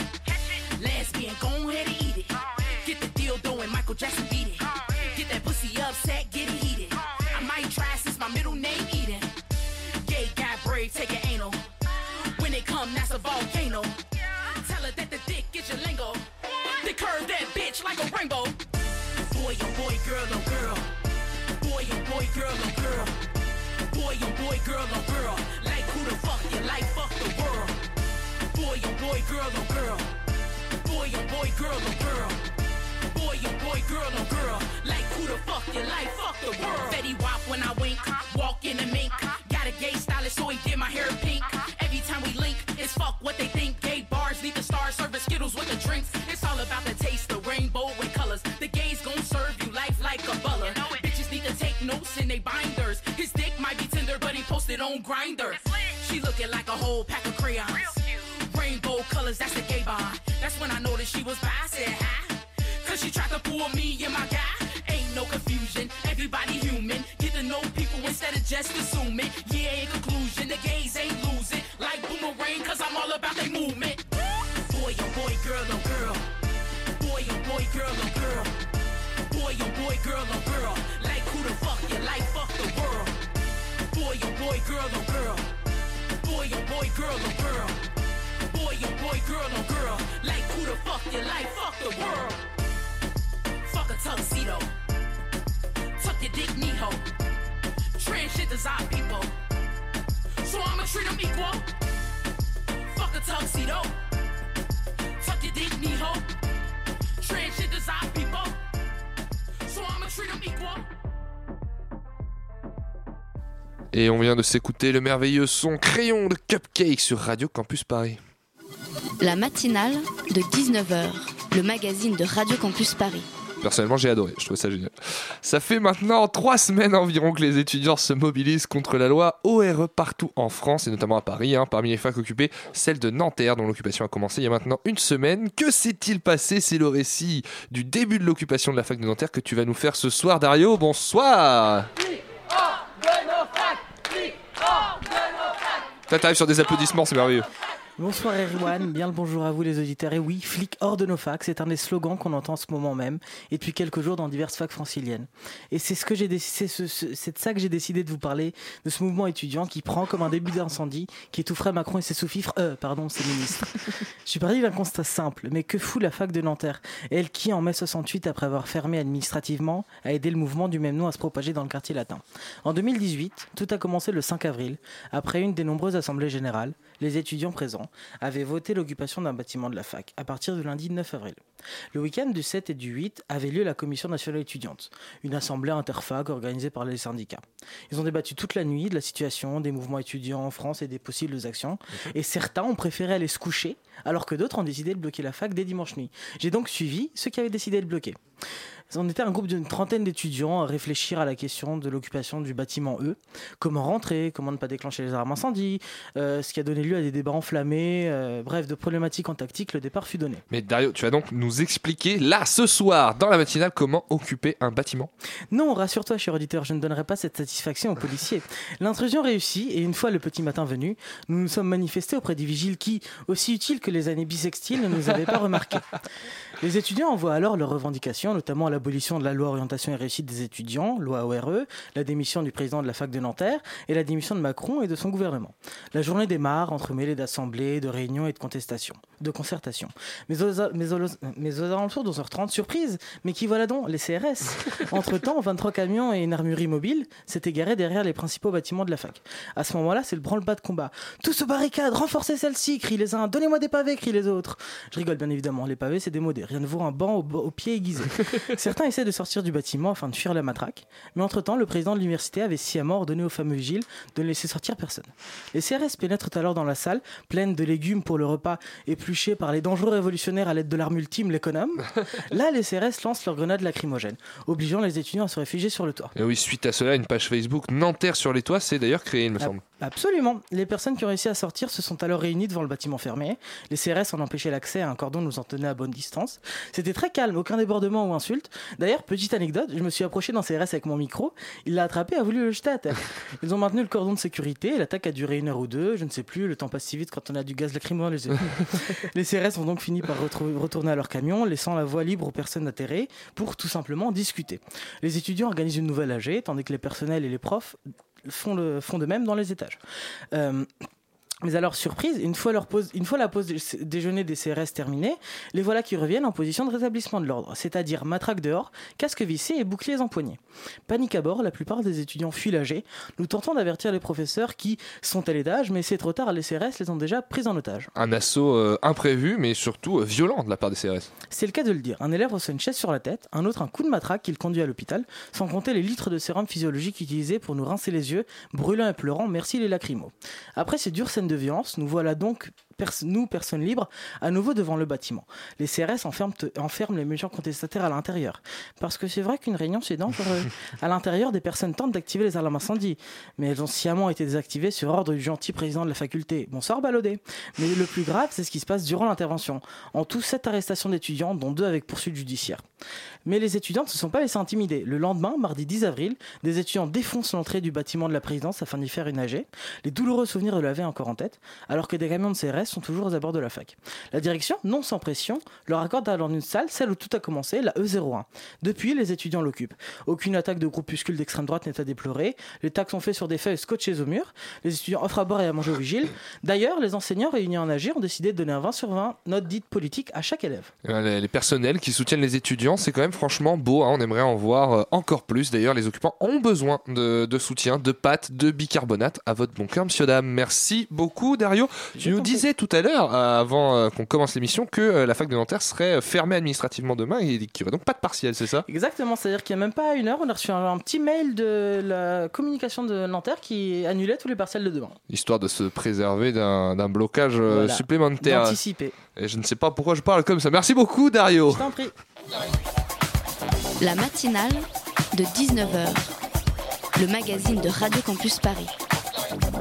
Boy, oh boy, girl, oh girl. Like who the fuck you like? Fuck the world. Boy, oh boy, girl, oh girl. Boy, oh boy, girl, oh girl. Boy, oh boy, girl, oh girl. Like who the fuck you like? Fuck the world. Fetty Wap when I wink. Walk in the mink. Got a gay stylist, so he did my hair pink. Every time we link, it's fuck what they think. Gay bars need the stars, serving Skittles with the drinks. It's all about the taste, the rainbow and colors. The gays gon' serve you life like a butler. Bitches need to take notes in they binders. Grinder. She looking like a whole pack of crayons. Rainbow colors, that's the gay bond. That's when I noticed she was bi. I said hi. Cause she tried to fool me and my guy. Ain't no confusion, everybody human. Get to know people instead of just assuming. Girl, oh girl. Boy, oh boy, girl, oh girl. Boy, oh boy, girl, oh girl. Like who the fuck you like? Fuck the world. Fuck a tuxedo. Tuck your dick, Neho. Transgenders are people. So I'ma treat them equal. Fuck a tuxedo. Tuck your dick, Neho. Transgenders are people. Et on vient de s'écouter le merveilleux son Crayon de Cupcake sur Radio Campus Paris. La matinale de 19h, le magazine de Radio Campus Paris. Personnellement, j'ai adoré, je trouve ça génial. Ça fait maintenant trois semaines environ que les étudiants se mobilisent contre la loi ORE partout en France, et notamment à Paris. hein. Parmi les facs occupées, celle de Nanterre, dont l'occupation a commencé il y a maintenant une semaine. Que s'est-il passé? C'est le récit du début de l'occupation de la fac de Nanterre que tu vas nous faire ce soir, Dario. Bonsoir t'arrives sur des applaudissements, c'est merveilleux. Bonsoir Erwan, bien le bonjour à vous les auditeurs. Et oui, flic hors de nos facs, c'est un des slogans qu'on entend en ce moment même et depuis quelques jours dans diverses facs franciliennes. Et c'est ce que j'ai décidé, de ça que j'ai décidé de vous parler, de ce mouvement étudiant qui prend comme un début d'incendie, qui étoufferait Macron et ses sous-fifres, euh, pardon, ses ministres. Je suis parti d'un constat simple, mais que fout la fac de Nanterre? Elle qui, en mai 68, après avoir fermé administrativement, a aidé le mouvement du même nom à se propager dans le quartier latin. En 2018, tout a commencé le 5 avril, après une des nombreuses assemblées générales. Les étudiants présents avaient voté l'occupation d'un bâtiment de la fac à partir du lundi 9 avril. Le week-end du 7 et du 8 avait lieu la commission nationale étudiante, une assemblée interfac organisée par les syndicats. Ils ont débattu toute la nuit de la situation des mouvements étudiants en France et des possibles actions. Et certains ont préféré aller se coucher, alors que d'autres ont décidé de bloquer la fac dès dimanche nuit. J'ai donc suivi ceux qui avaient décidé de bloquer. On était un groupe d'une trentaine d'étudiants à réfléchir à la question de l'occupation du bâtiment E. Comment rentrer, comment ne pas déclencher les armes incendies, euh, ce qui a donné lieu à des débats enflammés, euh, bref, de problématiques en tactique, le départ fut donné. Mais Dario, tu vas donc nous expliquer là, ce soir, dans la matinale, comment occuper un bâtiment Non, rassure-toi, cher auditeur, je ne donnerai pas cette satisfaction aux policiers. L'intrusion réussit, et une fois le petit matin venu, nous nous sommes manifestés auprès des vigiles qui, aussi utiles que les années bissextiles, ne nous avaient pas remarqués. Les étudiants envoient alors leurs revendications, notamment l'abolition de la loi orientation et réussite des étudiants, loi ORE, la démission du président de la fac de Nanterre et la démission de Macron et de son gouvernement. La journée démarre entremêlée d'assemblées, de réunions et de contestations, de concertations. Mais aux, mais aux- mais aux alentours de 11h30, surprise, mais qui voilà donc les CRS <laughs> Entre-temps, 23 camions et une armurerie mobile s'étaient garés derrière les principaux bâtiments de la fac. À ce moment-là, c'est le branle-bas de combat. Tous aux barricades, renforcez celle-ci, crient les uns. Donnez-moi des pavés, crient les autres. Je rigole bien évidemment, les pavés c'est démodé. Rien ne vaut un banc au, au pied aiguisé. <laughs> Certains essaient de sortir du bâtiment afin de fuir la matraque, mais entre-temps, le président de l'université avait sciemment ordonné aux fameux vigiles de ne laisser sortir personne. Les CRS pénètrent alors dans la salle, pleine de légumes pour le repas, épluchés par les dangereux révolutionnaires à l'aide de l'arme ultime, l'économe. <laughs> Là, les CRS lancent leurs grenades lacrymogènes, obligeant les étudiants à se réfugier sur le toit. Et oui, suite à cela, une page Facebook Nanterre sur les toits s'est d'ailleurs créée, il me semble. Absolument. Les personnes qui ont réussi à sortir se sont alors réunies devant le bâtiment fermé. Les CRS en empêchaient l'accès à un cordon nous en tenait à bonne distance. C'était très calme, aucun débordement ou insulte. D'ailleurs, petite anecdote, je me suis approché d'un CRS avec mon micro. Il l'a attrapé a voulu le jeter à terre. <laughs> Ils ont maintenu le cordon de sécurité. L'attaque a duré une heure ou deux. Je ne sais plus. Le temps passe si vite quand on a du gaz lacrymogène. <laughs> <laughs> Les, les CRS ont donc fini par retourner à leur camion, laissant la voie libre aux personnes atterrées pour tout simplement discuter. Les étudiants organisent une nouvelle AG, tandis que les personnels et les profs font, de même dans les étages. Euh, mais alors, surprise, une fois, leur pause, une fois la pause dé- déjeuner des CRS terminée, les voilà qui reviennent en position de rétablissement de l'ordre, c'est-à-dire matraque dehors, casque vissé et boucliers empoignés. Panique à bord, la plupart des étudiants fuient l'AG. Nous tentons d'avertir les professeurs qui sont allés d'âge, mais c'est trop tard, les CRS les ont déjà pris en otage. Un assaut euh, imprévu, mais surtout euh, violent de la part des CRS. C'est le cas de le dire. Un élève reçoit une chaise sur la tête, un autre un coup de matraque qui le conduit à l'hôpital, sans compter les litres de sérum physiologique utilisés pour nous rincer les yeux, brûlant et pleurant, merci les lacrymos. Après ces dures scènes de violence, nous voilà donc, pers- nous, personnes libres, à nouveau devant le bâtiment. Les CRS enferment, enferment les méchants contestataires à l'intérieur. Parce que c'est vrai qu'une réunion, c'est dangereux. <laughs> à l'intérieur, des personnes tentent d'activer les alarmes incendie, mais elles ont sciemment été désactivées sur ordre du gentil président de la faculté. Bonsoir, Balaudé. Mais le plus grave, c'est ce qui se passe durant l'intervention. En tout, sept arrestations d'étudiants, dont deux avec poursuite judiciaire. Mais les étudiants ne se sont pas laissés intimider. Le lendemain, mardi 10 avril, des étudiants défoncent l'entrée du bâtiment de la présidence afin d'y faire une AG. Les douloureux souvenirs de l'avaient encore en tête, alors que des camions de CRS sont toujours aux abords de la fac. La direction, non sans pression, leur accorde alors une salle, celle où tout a commencé, la E01. Depuis, les étudiants l'occupent. Aucune attaque de groupuscule d'extrême droite n'est à déplorer. Les tacs sont faits sur des feuilles scotchées au mur. Les étudiants offrent à boire et à manger aux vigiles. D'ailleurs, les enseignants réunis en AG ont décidé de donner un 20 sur 20 note dite politique à chaque élève. Euh, Les, personnels qui soutiennent les étudiants, c'est quand même franchement beau. hein. On aimerait en voir euh, encore plus. D'ailleurs, les occupants ont besoin de, de soutien, de pâtes, de bicarbonate. À votre bon cœur, monsieur, dame. Merci beaucoup, Dario. Tu nous disais tout à l'heure, euh, avant euh, qu'on commence l'émission, que euh, la fac de Nanterre serait fermée administrativement demain et qu'il n'y aurait donc pas de partiel, c'est ça? Exactement, c'est-à-dire qu'il n'y a même pas une heure, on a reçu un, un petit mail de la communication de Nanterre qui annulait tous les partiels de demain. Histoire de se préserver d'un blocage euh, Voilà. supplémentaire. D'anticiper. Et je ne sais pas pourquoi je parle comme ça. Merci beaucoup, Dario. Je t'en prie. La matinale de 19h, le magazine de Radio Campus Paris.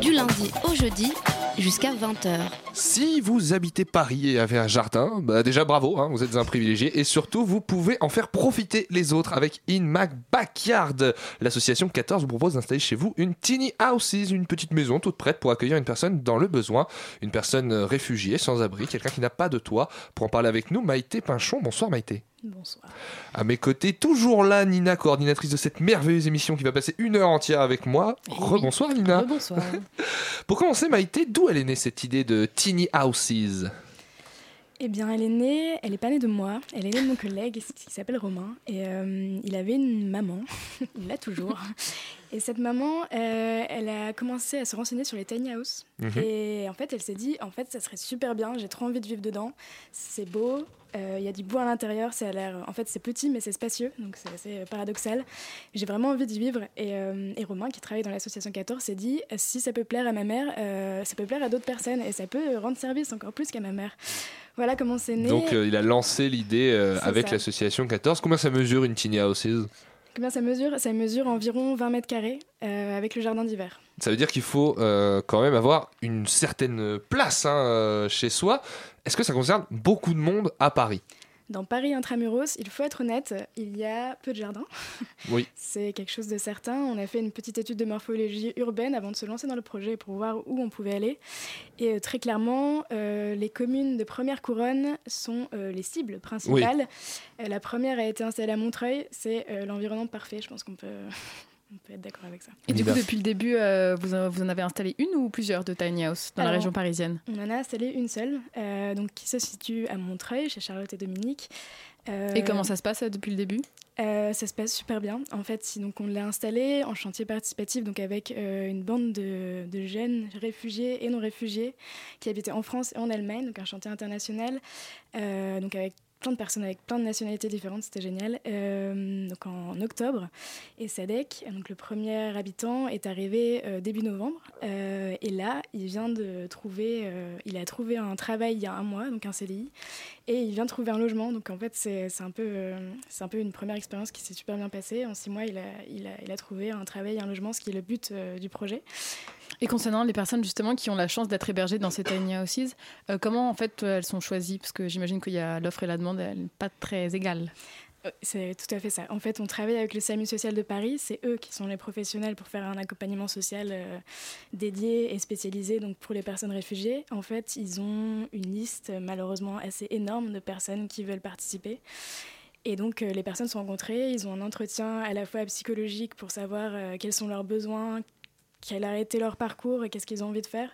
Du lundi au jeudi jusqu'à 20h. Si vous habitez Paris et avez un jardin, bah déjà bravo, hein, vous êtes un privilégié et surtout vous pouvez en faire profiter les autres avec In Mac Backyard. L'association 14 vous propose d'installer chez vous une tiny houses, une petite maison toute prête pour accueillir une personne dans le besoin, une personne réfugiée, sans abri, quelqu'un qui n'a pas de toit. Pour en parler avec nous, Maïté Pinchon. Bonsoir Maïté. Bonsoir. À mes côtés, toujours là, Nina, coordinatrice de cette merveilleuse émission qui va passer une heure entière avec moi. Rebonsoir Nina. Bonsoir. <laughs> Pour commencer, Maïté, d'où elle est née cette idée de tiny houses? Eh bien, elle est née, elle n'est pas née de moi, elle est née de mon collègue qui s'appelle Romain. Et euh, il avait une maman, <laughs> il l'a toujours. Et cette maman, euh, elle a commencé à se renseigner sur les tiny houses. Mhm. Et en fait, elle s'est dit, en fait, ça serait super bien, j'ai trop envie de vivre dedans. C'est beau, euh, il y a du bois à l'intérieur, ça a l'air. En fait, c'est petit, mais c'est spacieux, donc c'est assez paradoxal. J'ai vraiment envie d'y vivre. Et, euh, et Romain, qui travaille dans l'association 14, s'est dit, si ça peut plaire à ma mère, ça peut plaire à d'autres personnes, et ça peut rendre service encore plus qu'à ma mère. Voilà comment c'est né. Donc il a lancé l'idée avec l'association 14. Combien ça mesure une tiny houses? Combien ça mesure Ça mesure environ 20 mètres carrés euh, avec le jardin d'hiver. Ça veut dire qu'il faut euh, quand même avoir une certaine place hein, euh, chez soi. Est-ce que ça concerne beaucoup de monde à Paris? Dans Paris intramuros, il faut être honnête, il y a peu de jardins. <laughs> Oui. C'est quelque chose de certain. On a fait une petite étude de morphologie urbaine avant de se lancer dans le projet pour voir où on pouvait aller. Et euh, très clairement, euh, les communes de première couronne sont euh, les cibles principales. Euh, la première a été installée à Montreuil. C'est euh, l'environnement parfait. Je pense qu'on peut, <laughs> on peut être d'accord avec ça. Et du coup, depuis le début, euh, vous, en, vous en avez installé une ou plusieurs de tiny house dans la région parisienne? On en a installé une seule, euh, donc qui se situe à Montreuil, chez Charlotte et Dominique. Euh, Et comment ça se passe depuis le début? Euh, ça se passe super bien. En fait, donc on l'a installé en chantier participatif, donc avec euh, une bande de, de jeunes réfugiés et non réfugiés qui habitaient en France et en Allemagne, donc un chantier international, euh, donc avec plein de personnes avec plein de nationalités différentes, c'était génial. Euh, donc en octobre, et Sadek, donc le premier habitant, est arrivé euh, début novembre. Euh, et là, il vient de trouver, il a trouvé un travail il y a un mois, donc un CDI, et il vient de trouver un logement. Donc en fait, c'est un peu, c'est un peu une première expérience qui s'est super bien passée. En six mois, il a, il a, il a trouvé un travail, un logement, ce qui est le but du projet. Et concernant les personnes justement qui ont la chance d'être hébergées dans ces tiny houses, euh, comment en fait euh, elles sont choisies? Parce que j'imagine qu'il y a l'offre et la demande, elle n'est pas très égale. Euh, C'est tout à fait ça. En fait, on travaille avec le SAMU social de Paris. C'est eux qui sont les professionnels pour faire un accompagnement social dédié et spécialisé donc pour les personnes réfugiées. En fait, ils ont une liste malheureusement assez énorme de personnes qui veulent participer. Et donc, les personnes sont rencontrées. Ils ont un entretien à la fois psychologique pour savoir quels sont leurs besoins, quel a été leur parcours et qu'est-ce qu'ils ont envie de faire.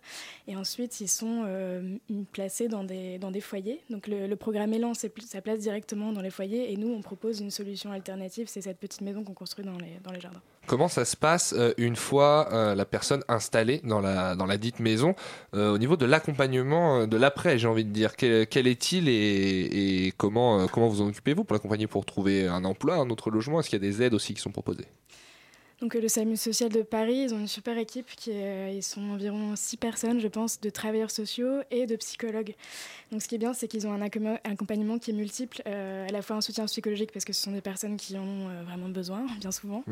Et ensuite, ils sont euh, placés dans des, dans des foyers. Donc le, le programme Élan, ça place directement dans les foyers. Et nous, on propose une solution alternative. C'est cette petite maison qu'on construit dans les, dans les jardins. Comment ça se passe euh, une fois euh, la personne installée dans la, dans la dite maison au niveau de l'accompagnement de l'après, j'ai envie de dire? Quel, quel est-il et, et comment, comment vous en occupez-vous pour l'accompagner pour trouver un emploi, un autre logement? Est-ce qu'il y a des aides aussi qui sont proposées? Donc euh, le SAMU social de Paris, ils ont une super équipe. Qui est- euh, ils sont environ six personnes, je pense, de travailleurs sociaux et de psychologues. Donc ce qui est bien, c'est qu'ils ont un accom- accompagnement qui est multiple, euh, à la fois un soutien psychologique parce que ce sont des personnes qui en ont euh, vraiment besoin, <laughs> bien souvent.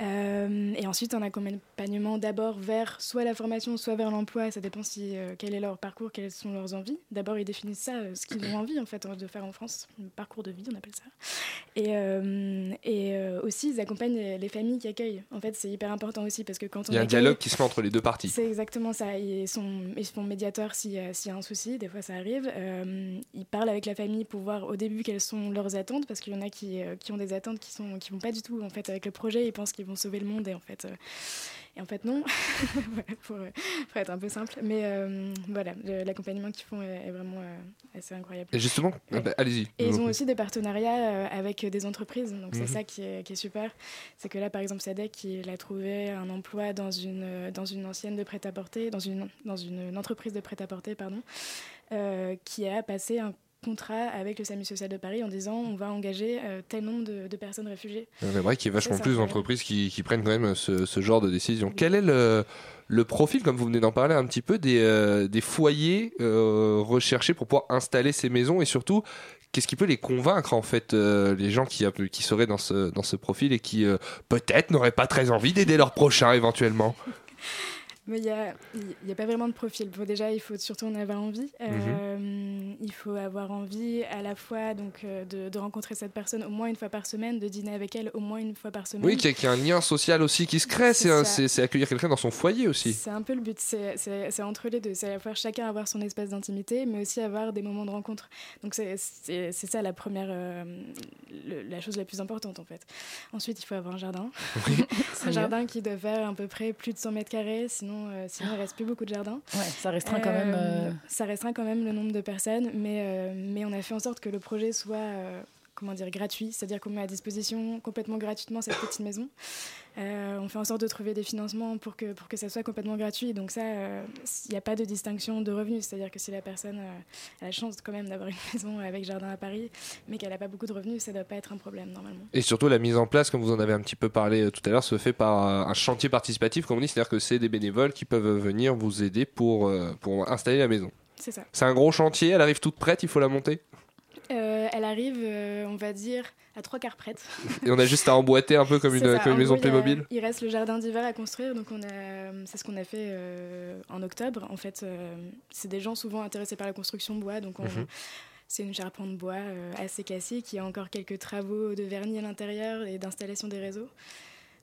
Euh, et ensuite, un accompagnement d'abord vers soit la formation, soit vers l'emploi. Ça dépend si, quel est leur parcours, quelles sont leurs envies. D'abord, ils définissent ça, ce qu'ils ont envie en fait de faire en France, le parcours de vie, on appelle ça. Et, et aussi, ils accompagnent les familles qui accueillent. En fait, c'est hyper important aussi parce que quand on Il y a un dialogue <laughs> qui se fait entre les deux parties. c'est exactement ça. Ils, sont, ils se font médiateurs s'il y, a- s'il y a un souci, des fois ça arrive. Euh, ils parlent avec la famille pour voir au début quelles sont leurs attentes, parce qu'il y en a qui, euh, qui ont des attentes qui ne qui vont pas du tout en fait, avec le projet. Ils pensent qu'ils vont sauver le monde et en fait, euh, et en fait non, <laughs> Voilà, pour, euh, pour être un peu simple. Mais euh, voilà, l'accompagnement qu'ils font est, est vraiment euh, assez incroyable. Et justement, ah bah, allez-y. Et ils ont aussi des partenariats euh, avec des entreprises. Donc Mhm. c'est ça qui est, qui est super. C'est que là, par exemple, Sadek, il a trouvé un emploi dans une, dans une ancienne de prêt-à-porter, dans une, dans une, une entreprise de prêt-à-porter, pardon, euh, qui a passé un contrat avec le SAMU social de Paris en disant on va engager euh, tel nombre de, de personnes réfugiées. C'est vrai qu'il y a vachement plus d'entreprises qui, qui prennent quand même ce, ce genre de décision. Quel est le, le profil, comme vous venez d'en parler un petit peu, des, euh, des foyers euh, recherchés pour pouvoir installer ces maisons et surtout, qu'est-ce qui peut les convaincre en fait, euh, les gens qui, qui seraient dans ce, dans ce profil et qui euh, peut-être n'auraient pas très envie d'aider leur prochain éventuellement? <laughs> Mais il n'y a, y a pas vraiment de profil. Bon, déjà, il faut surtout en avoir envie. Euh, il faut avoir envie à la fois donc, euh, de, de rencontrer cette personne au moins une fois par semaine, de dîner avec elle au moins une fois par semaine. Oui, qu'il y, a- qu'il y a un lien social aussi qui se crée. C'est accueillir quelqu'un dans son foyer aussi. C'est un peu le but, c'est- c'est c'est entre les deux. C'est à la fois chacun avoir son espace d'intimité, mais aussi avoir des moments de rencontre. Donc c'est- c'est c'est ça la première, euh, le- la chose la plus importante en fait. Ensuite, il faut avoir un jardin. <laughs> un jardin qui doit faire à peu près plus de 100 mètres carrés, sinon, euh, sinon il reste plus beaucoup de jardins. Ouais, ça restreint quand même, euh, Ça restreint quand même le nombre de personnes, mais, euh, mais on a fait en sorte que le projet soit euh, comment dire, gratuit, c'est-à-dire qu'on met à disposition complètement gratuitement cette petite maison. Euh, on fait en sorte de trouver des financements pour que, pour que ça soit complètement gratuit. Donc ça, euh, il n'y a pas de distinction de revenus. C'est-à-dire que si la personne euh, a la chance quand même d'avoir une <laughs> maison avec jardin à Paris, mais qu'elle n'a pas beaucoup de revenus, ça ne doit pas être un problème normalement. Et surtout, la mise en place, comme vous en avez un petit peu parlé tout à l'heure, se fait par un chantier participatif, comme on dit, c'est-à-dire que c'est des bénévoles qui peuvent venir vous aider pour, pour installer la maison. C'est ça. C'est un gros chantier, elle arrive toute prête, il faut la monter? Euh, elle arrive, euh, on va dire, à trois quarts prête. <laughs> Et on a juste à emboîter un peu comme une, ça. comme une En maison gros, il y a- Playmobil. Il reste le jardin d'hiver à construire, donc on a, c'est ce qu'on a fait euh, en octobre. En fait, euh, c'est des gens souvent intéressés par la construction bois, donc on- Mhm. c'est une charpente bois euh, assez classique. Il y a encore quelques travaux de vernis à l'intérieur et d'installation des réseaux.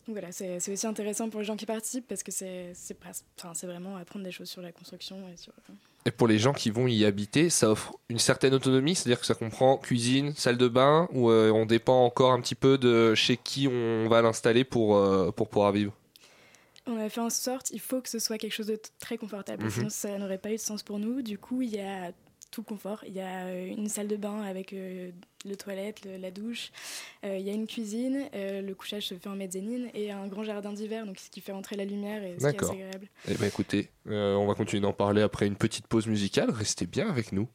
Donc voilà, c'est aussi intéressant pour les gens qui participent parce que c'est c'est pres- enfin, c'est vraiment apprendre des choses sur la construction et sur. Et pour les gens qui vont y habiter, ça offre une certaine autonomie, c'est-à-dire que ça comprend cuisine, salle de bain, ou euh, on dépend encore un petit peu de chez qui on va l'installer pour, euh, pour pouvoir vivre. On a fait en sorte, il faut que ce soit quelque chose de très confortable, Mhm. sinon ça n'aurait pas eu de sens pour nous. Du coup, il y a tout confort. Il y a euh, une salle de bain avec euh, le toilette, le- la douche. Euh, il y a une cuisine. le couchage se fait en mezzanine et un grand jardin d'hiver, donc ce qui fait entrer la lumière et ce qui est D'accord. assez agréable. Eh ben écoutez, on va continuer d'en parler après une petite pause musicale. Restez bien avec nous.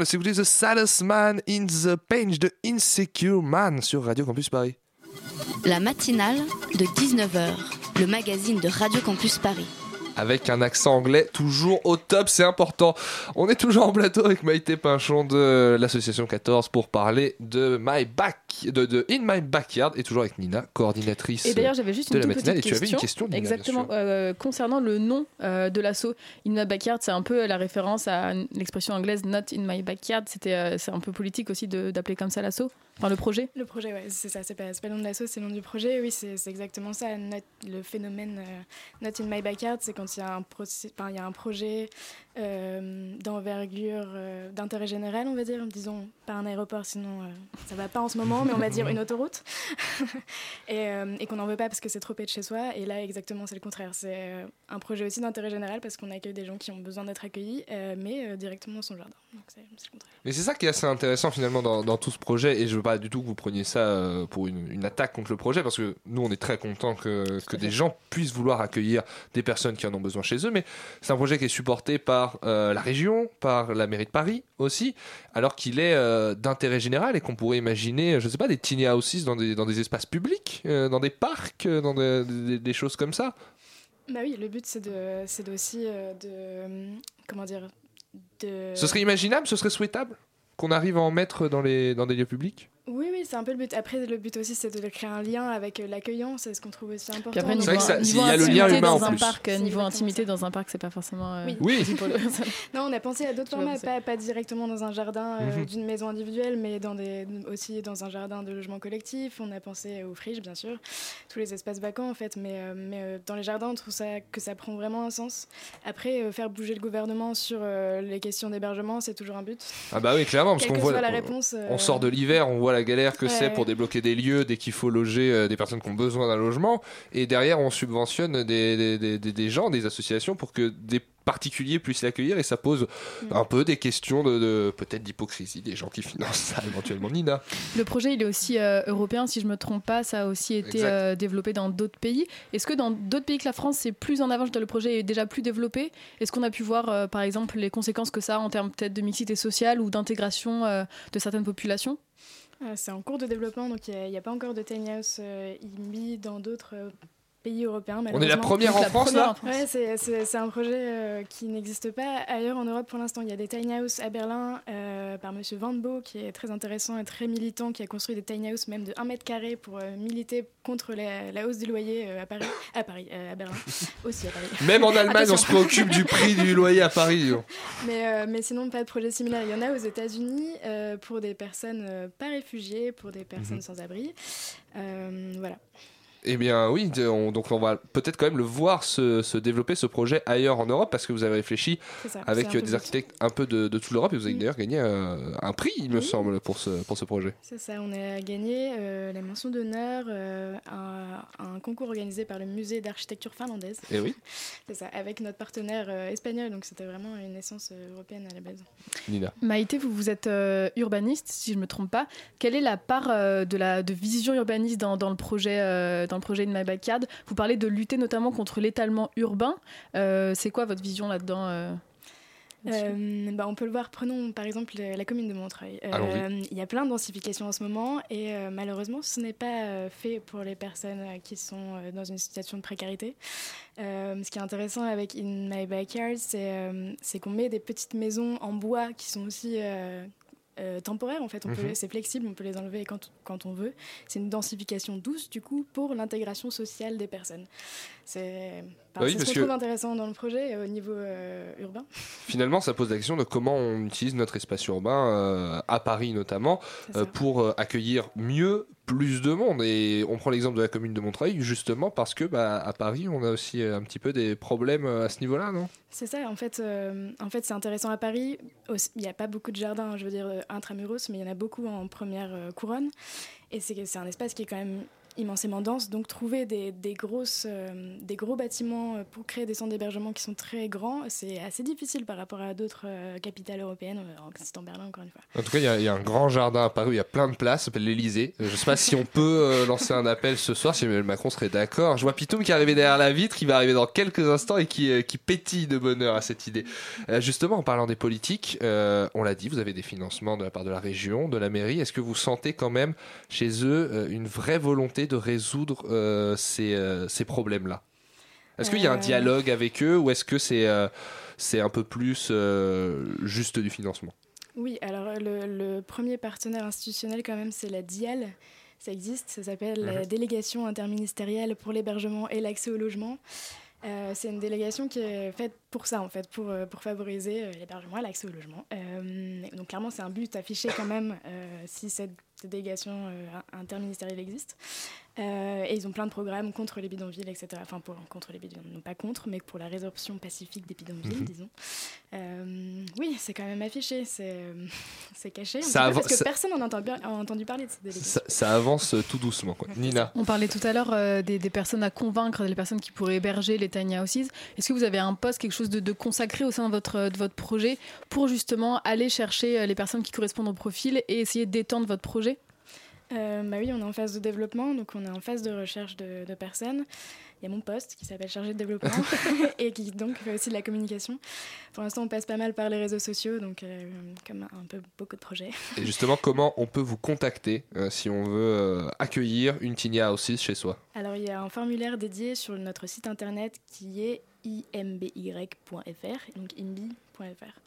Vient de s'écouter The Saddest Man in the Page de Insecure Man sur Radio Campus Paris. La matinale de 19h, le magazine de Radio Campus Paris. Avec un accent anglais toujours au top, c'est important. On est toujours en plateau avec Maïté Pinchon de l'association 14 pour parler de My Back, de, de In My Backyard et toujours avec Nina, coordinatrice Et d'ailleurs, j'avais juste de une la toute matinale. Et petite tu avais une question, Nina, exactement euh, concernant le nom euh, de l'assaut. In my backyard, c'est un peu la référence à l'expression anglaise Not in my backyard. C'était, euh, c'est un peu politique aussi de- d'appeler comme ça l'assaut. Enfin, le projet. Le projet, ouais, c'est ça, c'est pas, pas le nom de l'asso, c'est le nom du projet. Oui, c'est c'est exactement ça. Not- le phénomène euh, Not in my backyard, c'est quand il y, a un projet euh, d'envergure, euh, d'intérêt général, on va dire. Disons, pas un aéroport, sinon euh, ça va pas en ce moment, mais on va dire une autoroute. <laughs> et, euh, et qu'on n'en veut pas parce que c'est trop près de chez soi. Et là, exactement, c'est le contraire. C'est un projet aussi d'intérêt général parce qu'on accueille des gens qui ont besoin d'être accueillis, mais directement dans son jardin. Donc c'est c'est le contraire. Mais c'est ça qui est assez intéressant finalement dans, dans tout ce projet, et je veux pas du tout que vous preniez ça pour une, une attaque contre le projet, parce que nous on est très contents que, que des gens puissent vouloir accueillir des personnes qui en ont besoin chez eux, mais c'est un projet qui est supporté par euh, la région, par la mairie de Paris aussi, alors qu'il est euh, d'intérêt général et qu'on pourrait imaginer, je sais pas, des tiny houses dans des, dans des espaces publics, euh, dans des parcs, dans des- des- des choses comme ça. Bah oui, le but c'est de, c'est aussi de, comment dire, de. Ce serait imaginable, ce serait souhaitable qu'on arrive à en mettre dans, les, dans des lieux publics? Oui, oui, c'est un peu le but. Après, le but aussi, c'est de créer un lien avec euh, l'accueillant. C'est ce qu'on trouve aussi important. Puis après, niveau, vrai que ça- niveau s'il y a le lien intimité humain en dans un plus. parc, euh, C'est niveau intimité dans un parc, c'est pas forcément. euh, Oui. <laughs> Non, on a pensé à d'autres formats, c'est. pas, pas directement dans un jardin euh, Mhm. d'une maison individuelle, mais dans des, aussi dans un jardin de logement collectif. On a pensé aux friches, bien sûr, tous les espaces vacants en fait, mais, euh, mais euh, dans les jardins, on trouve ça, que ça prend vraiment un sens. Après, euh, faire bouger le gouvernement sur euh, les questions d'hébergement, c'est toujours un but. Ah bah oui, clairement, parce qu'on voit, la on- réponse, on sort de l'hiver, on voit la galère que Ouais, c'est pour débloquer des lieux dès qu'il faut loger euh, des personnes qui ont besoin d'un logement, et derrière on subventionne des, des, des- des- des gens, des associations pour que des particuliers puissent l'accueillir, et ça pose Mm. un peu des questions de, de- peut-être d'hypocrisie des gens qui financent ça éventuellement. Nina, Le projet, il est aussi euh, européen, si je me trompe pas. Ça a aussi été euh, développé dans d'autres pays. Est-ce que dans d'autres pays que la France, c'est plus en avant Le projet est déjà plus développé. Est-ce qu'on a pu voir, euh, par exemple, les conséquences que ça a en termes peut-être de mixité sociale ou d'intégration de certaines populations? C'est en cours de développement, donc il n'y a, pas encore de tiny house euh, dans d'autres euh, pays européens. on est la première en la France première là en France. Ouais, c'est- c'est c'est un projet euh, qui n'existe pas ailleurs en Europe pour l'instant. Il y a des tiny houses à Berlin euh, par Monsieur Van Bo, qui est très intéressant et très militant, qui a construit des tiny houses même de 1 mètre carré pour euh, militer contre la, la hausse du loyer euh, à Paris, à Paris, euh, à Berlin, <laughs> aussi à Paris. Même en Allemagne, on se préoccupe du prix du loyer à Paris. Mais, euh, mais sinon, pas de projet similaire. Il y en a aux États-Unis euh, pour des personnes euh, pas réfugiées, pour des personnes Mhm. sans abri. Euh, voilà. Eh bien oui, on- donc on va peut-être quand même le voir se, se développer ce projet ailleurs en Europe parce que vous avez réfléchi ça, avec euh, des architectes un peu de, de toute l'Europe et vous avez d'ailleurs gagné euh, un prix, il me Oui. semble, pour ce, pour ce projet. C'est ça, on a gagné euh, la mention d'honneur euh, à un concours organisé par le musée d'architecture finlandaise. Eh oui. <laughs> C'est ça, avec notre partenaire euh, espagnol, donc c'était vraiment une essence euh, européenne à la base. Nina. Maïté, vous, vous êtes euh, urbaniste, si je ne me trompe pas. Quelle est la part euh, de, la, de vision urbaniste dans, dans le projet, dans le projet In My Backyard Vous parlez de lutter notamment contre l'étalement urbain. Euh, c'est quoi votre vision là-dedans euh, Euh, bah, on peut le voir, prenons par exemple le- la commune de Montreuil. Euh. Il y a plein de densifications en ce moment et euh, malheureusement ce n'est pas euh, fait pour les personnes qui sont euh, dans une situation de précarité. Euh, ce qui est intéressant avec In My Backyard, c'est euh, c'est qu'on met des petites maisons en bois qui sont aussi euh, euh, temporaires en fait. Mhm. C'est flexible, on peut les enlever quand, quand on veut. C'est une densification douce du coup pour l'intégration sociale des personnes. C'est enfin, Oui, ce qu'on trouve intéressant dans le projet euh, au niveau euh, urbain. <laughs> Finalement, ça pose la question de comment on utilise notre espace urbain, euh, à Paris notamment, pour accueillir mieux plus de monde. Et on prend l'exemple de la commune de Montreuil, justement parce que bah, à Paris, on a aussi euh, un petit peu des problèmes euh, à ce niveau-là, non? C'est ça, en fait, euh, en fait c'est intéressant à Paris. Il n'y a pas beaucoup de jardins, je veux dire, intramuros, mais il y en a beaucoup en première couronne. Et c'est un espace qui est quand même immensément dense. Donc trouver des, des grosses, euh, des gros bâtiments euh, pour créer des centres d'hébergement qui sont très grands, c'est assez difficile par rapport à d'autres euh, capitales européennes, euh, en citant Berlin encore une fois. En tout cas, il y y, a un grand jardin à Paris il y a plein de places, s'appelle l'Elysée. Je sais pas si on peut euh, <laughs> lancer un appel ce soir, si Emmanuel Macron serait d'accord. Je vois Pitoum qui est arrivé derrière la vitre, qui va arriver dans quelques instants et qui, euh, qui pétille de bonheur à cette idée. Euh, justement, en parlant des politiques, euh, on l'a dit, vous avez des financements de la part de la région, de la mairie. Est-ce que vous sentez quand même chez eux euh, une vraie volonté de résoudre euh, ces, euh, ces problèmes-là Est-ce qu'il y a un Euh, dialogue avec eux ou est-ce que c'est c'est un peu plus juste du financement? Oui, alors le, le premier partenaire institutionnel quand même, c'est la DIAL. Ça existe, ça s'appelle la Mhm. délégation interministérielle pour l'hébergement et l'accès au logement. Euh, c'est une délégation qui est faite pour ça, en fait, pour, euh, pour favoriser euh, l'hébergement et l'accès au logement. Donc clairement, c'est un but affiché quand même. Si cette délégation interministérielle existe. Euh, et ils ont plein de programmes contre les bidonvilles, etc. Enfin, pour, contre les bidonvilles, non pas contre, mais pour la résorption pacifique des bidonvilles, Mhm. disons. Euh, oui, c'est quand même affiché, c'est euh, c'est caché. Ça peu, parce que ça- personne n'en a entendu, a entendu parler de cette. Ça, ça avance tout doucement. Quoi. Nina On parlait tout à l'heure euh, des, des personnes à convaincre, des personnes qui pourraient héberger les tiny houses. Est-ce que vous avez un poste, quelque chose de, de consacré au sein de votre, de votre projet pour justement aller chercher les personnes qui correspondent au profil et essayer d'étendre votre projet? Euh, bah oui, on est en phase de développement, donc on est en phase de recherche de, de personnes. Il y a mon poste qui s'appelle chargé de développement <laughs> <laughs> et qui donc fait aussi de la communication. Pour l'instant, on passe pas mal par les réseaux sociaux, donc euh, comme un peu beaucoup de projets. Et justement, comment on peut vous contacter euh, si on veut accueillir une tiny house chez soi? Alors, il y a un formulaire dédié sur notre site internet qui est imby.fr, donc imby.fr.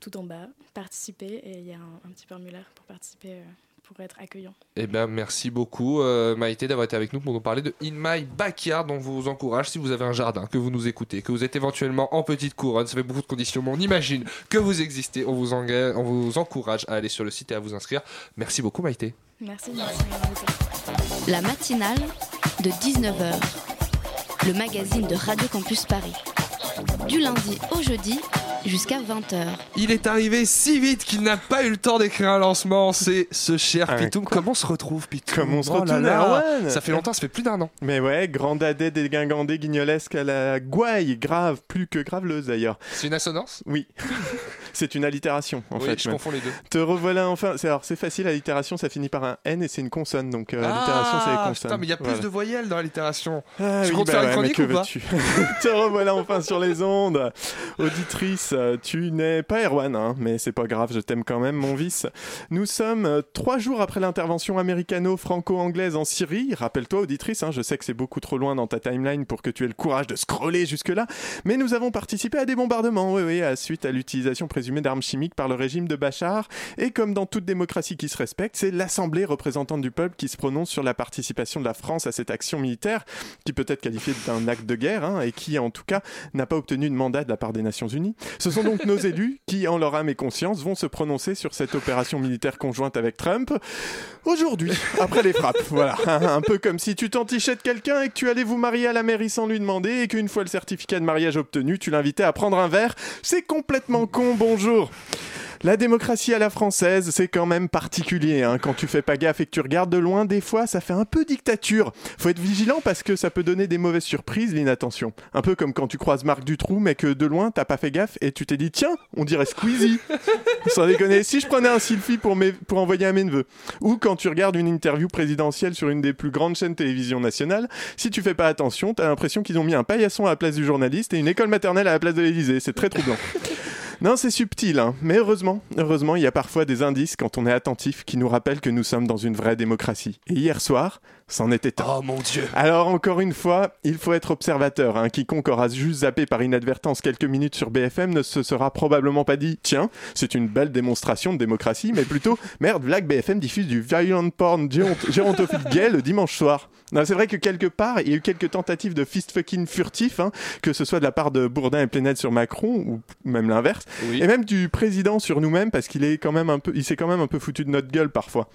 Tout en bas, participer, et il y a un, un petit formulaire pour participer, pour être accueillant. Eh bien, merci beaucoup, euh, Maïté, d'avoir été avec nous pour nous parler de In My Backyard. On vous encourage, si vous avez un jardin, que vous nous écoutez, que vous êtes éventuellement en petite couronne, ça fait beaucoup de conditions, mais on imagine que vous existez. On vous, enga- on vous encourage à aller sur le site et à vous inscrire. Merci beaucoup, Maïté. Merci. La matinale de 19h. Le magazine de Radio Campus Paris. Du lundi au jeudi jusqu'à 20h. Il est arrivé si vite qu'il n'a pas eu le temps d'écrire un lancement. C'est ce cher Pitoum. Comment on se retrouve, Pitoum Comment on se Oh là retrouve, là. Erwan Ça fait longtemps, ça fait plus d'un an. Mais ouais, grand dadais dégingandé guignolesque à la gouaille, grave, plus que graveleuse d'ailleurs. C'est une assonance? Oui. <laughs> c'est une allitération en Oui, fait. je même. confonds les deux. Te revoilà enfin. C'est, alors c'est facile, allitération ça finit par un N et c'est une consonne. Donc euh, allitération c'est les Ah, consonnes. putain, mais il y a plus Voilà. de voyelles dans l'allitération. Ah tu oui, comptes bah faire ouais, une mais que ou pas veux-tu <laughs> Te revoilà enfin sur les ondes. Auditrice, tu n'es pas Erwan, hein, mais c'est pas grave, je t'aime quand même, mon vice. Nous sommes euh, trois jours après l'intervention américano-franco-anglaise en Syrie. Rappelle-toi, auditrice, hein, je sais que c'est beaucoup trop loin dans ta timeline pour que tu aies le courage de scroller jusque-là, mais nous avons participé à des bombardements, oui, oui, à suite à l'utilisation présumée d'armes chimiques par le régime de Bachar. Et comme dans toute démocratie qui se respecte, c'est l'Assemblée représentante du peuple qui se prononce sur la participation de la France à cette action militaire, qui peut être qualifiée d'un acte de guerre, hein, et qui en tout cas n'a pas obtenu de mandat de la part des Nations Unies. Ce sont donc nos élus qui, en leur âme et conscience, vont se prononcer sur cette opération militaire conjointe avec Trump aujourd'hui, après les frappes. Voilà, un peu comme si tu t'entichais de quelqu'un et que tu allais vous marier à la mairie sans lui demander, et qu'une fois le certificat de mariage obtenu, tu l'invitais à prendre un verre. C'est complètement con, bonjour. La démocratie à la française, c'est quand même particulier. hein. Quand tu fais pas gaffe et que tu regardes de loin, des fois, ça fait un peu dictature. Faut être vigilant parce que ça peut donner des mauvaises surprises, l'inattention. Un peu comme quand tu croises Marc Dutroux, mais que de loin, t'as pas fait gaffe et tu t'es dit, tiens, on dirait Squeezie. <laughs> Sans déconner, si je prenais un selfie pour, mes- pour envoyer à mes neveux. Ou quand tu regardes une interview présidentielle sur une des plus grandes chaînes télévision nationales, si tu fais pas attention, t'as l'impression qu'ils ont mis un paillasson à la place du journaliste et une école maternelle à la place de l'Élysée. C'est très troublant. <laughs> Non, c'est subtil, hein. mais heureusement, heureusement, il y a parfois des indices quand on est attentif qui nous rappellent que nous sommes dans une vraie démocratie. Et hier soir, c'en était un. Oh mon dieu Alors encore une fois, il faut être observateur. Hein. Quiconque aura juste zappé par inadvertance quelques minutes sur BFM ne se sera probablement pas dit tiens, c'est une belle démonstration de démocratie, mais plutôt <laughs> merde, Black BFM diffuse du violent porn gérontophile gay le dimanche soir. C'est vrai que quelque part, il y a eu quelques tentatives de fist fucking furtif, hein, que ce soit de la part de Bourdin et Plenel sur Macron ou même l'inverse, et même du président sur nous-mêmes parce qu'il est quand même un peu, il s'est quand même un peu foutu de notre gueule parfois.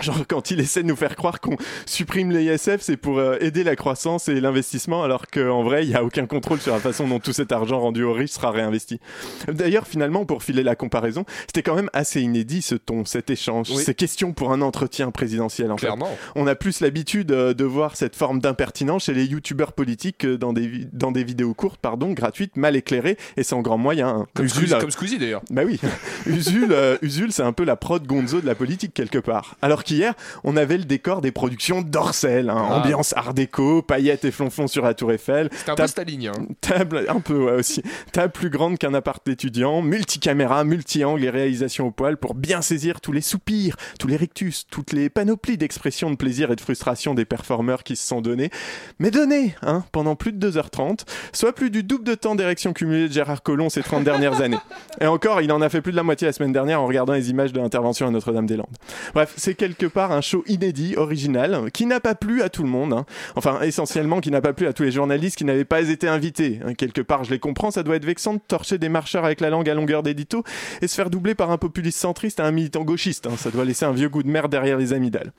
Genre quand il essaie de nous faire croire qu'on supprime les ISF, c'est pour euh, aider la croissance et l'investissement, alors qu'en vrai, il n'y a aucun contrôle sur la façon dont tout cet argent rendu aux riches sera réinvesti. D'ailleurs, finalement, pour filer la comparaison, c'était quand même assez inédit ce ton, cet échange, Oui. ces questions pour un entretien présidentiel. En fait. Clairement. On a plus l'habitude euh, de voir cette forme d'impertinence chez les youtubeurs politiques que dans des, vi- dans des vidéos courtes, pardon, gratuites, mal éclairées et sans grand moyen. hein. Comme Usul, Squeezie, euh, comme Squeezie, d'ailleurs. bah oui, <laughs> Usul, euh, Usul c'est un peu la prod gonzo de la politique quelque part. Alors qu'hier, on avait le décor des productions d'Orcel, hein, Ah. ambiance art déco, paillettes et flonflons sur la tour Eiffel. C'était un peu Table- Staline. Hein. Table, un peu ouais, aussi. Table plus grande qu'un appart d'étudiant, multicaméra, multi-angle et réalisation au poil pour bien saisir tous les soupirs, tous les rictus, toutes les panoplies d'expressions de plaisir et de frustration des performeurs qui se sont donnés. Mais donnés, hein, pendant plus de 2h30, soit plus du double de temps d'érection cumulée de Gérard Collomb ces 30 dernières <laughs> années. Et encore, il en a fait plus de la moitié la semaine dernière en regardant les images de l'intervention à Notre-Dame-des-Landes. Bref, c'est quelques quelque part un show inédit, original, qui n'a pas plu à tout le monde. hein. Enfin, essentiellement, qui n'a pas plu à tous les journalistes qui n'avaient pas été invités. hein. Quelque part, je les comprends, ça doit être vexant de torcher des marcheurs avec la langue à longueur d'édito et se faire doubler par un populiste centriste à un militant gauchiste. hein. Ça doit laisser un vieux goût de merde derrière les amygdales.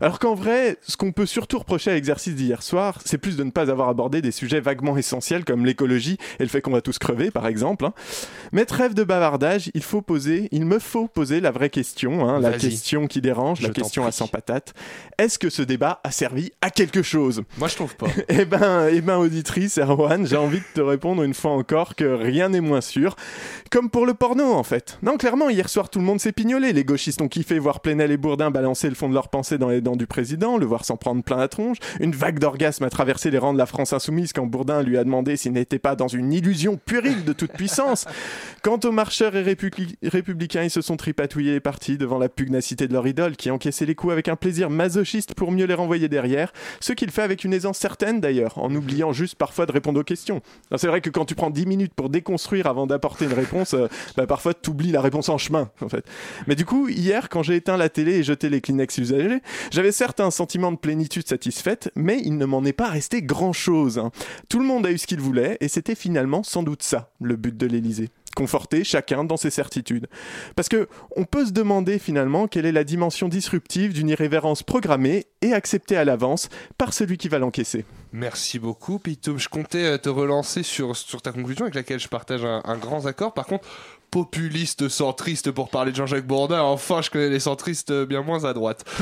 Alors qu'en vrai, ce qu'on peut surtout reprocher à l'exercice d'hier soir, c'est plus de ne pas avoir abordé des sujets vaguement essentiels comme l'écologie et le fait qu'on va tous crever, par exemple. Mais trêve de bavardage, il faut poser, il me faut poser la vraie question, la question qui dérange, la question à prie. 100 patates. Est-ce que ce débat a servi à quelque chose? Moi, je trouve pas. <laughs> eh ben, eh ben, auditrice, Erwan, j'ai envie de te répondre une fois encore que rien n'est moins sûr. Comme pour le porno, en fait. Non, clairement, hier soir, tout le monde s'est pignolé. Les gauchistes ont kiffé voir Plenel et Bourdin balancer le fond de leur pensée dans les dents du président, le voir s'en prendre plein la tronche. Une vague d'orgasme a traversé les rangs de la France insoumise quand Bourdin lui a demandé s'il n'était pas dans une illusion puérile de toute puissance. Quant aux marcheurs et républi- républicains, ils se sont tripatouillés et partis devant la pugnacité de leur idole, qui encaissait les coups avec un plaisir masochiste pour mieux les renvoyer derrière, ce qu'il fait avec une aisance certaine d'ailleurs, en oubliant juste parfois de répondre aux questions. C'est vrai que quand tu prends 10 minutes pour déconstruire avant d'apporter une réponse, euh, bah, parfois tu oublies la réponse en chemin, en fait. Mais du coup, hier, quand j'ai éteint la télé et jeté les Kleenex usagés, j'avais certes un sentiment de plénitude satisfaite, mais il ne m'en est pas resté grand-chose. hein. Tout le monde a eu ce qu'il voulait, et c'était finalement sans doute ça, le but de l'Élysée conforter chacun dans ses certitudes. Parce que on peut se demander finalement quelle est la dimension disruptive d'une irrévérence programmée et acceptée à l'avance par celui qui va l'encaisser. Merci beaucoup, Pitoum. Je comptais euh, te relancer sur, sur ta conclusion avec laquelle je partage un, un grand accord. Par contre, populiste centriste pour parler de Jean-Jacques Bourdin, enfin, je connais les centristes euh, bien moins à droite. <laughs>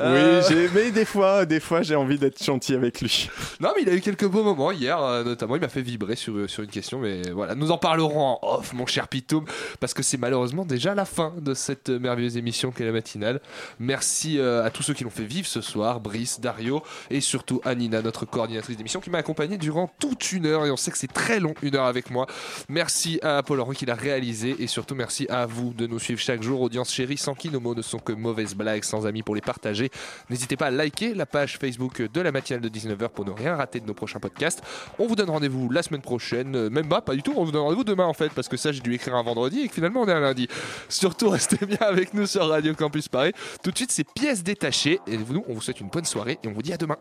Euh, Oui, j'ai- mais des fois, des fois, j'ai envie d'être gentil avec lui. Non, mais il a eu quelques beaux moments hier, euh, notamment. Il m'a fait vibrer sur, euh, sur une question, mais voilà. Nous en parlerons en off, mon cher Pitoum, parce que c'est malheureusement déjà la fin de cette euh, merveilleuse émission qu'est la matinale. Merci euh, à tous ceux qui l'ont fait vivre ce soir, Brice, Dario, et surtout Anina, notre coordinatrice d'émission, qui m'a accompagné durant toute une heure, et on sait que c'est très long, une heure avec moi. Merci à Paul Henry qui l'a réalisé, et surtout merci à vous de nous suivre chaque jour, audience chérie, sans qui nos mots ne sont que mauvaises blagues, sans amis pour les partager. N'hésitez pas à liker la page Facebook de la matinale de 19h pour ne rien rater de nos prochains podcasts. On vous donne rendez-vous la semaine prochaine, Euh, même pas, pas du tout, on vous donne rendez-vous demain en fait, parce que ça j'ai dû écrire un vendredi et que finalement on est un lundi. Surtout <laughs> restez bien avec nous sur Radio Campus Paris. Tout de suite c'est pièces détachées, et nous on vous souhaite une bonne soirée et on vous dit à demain.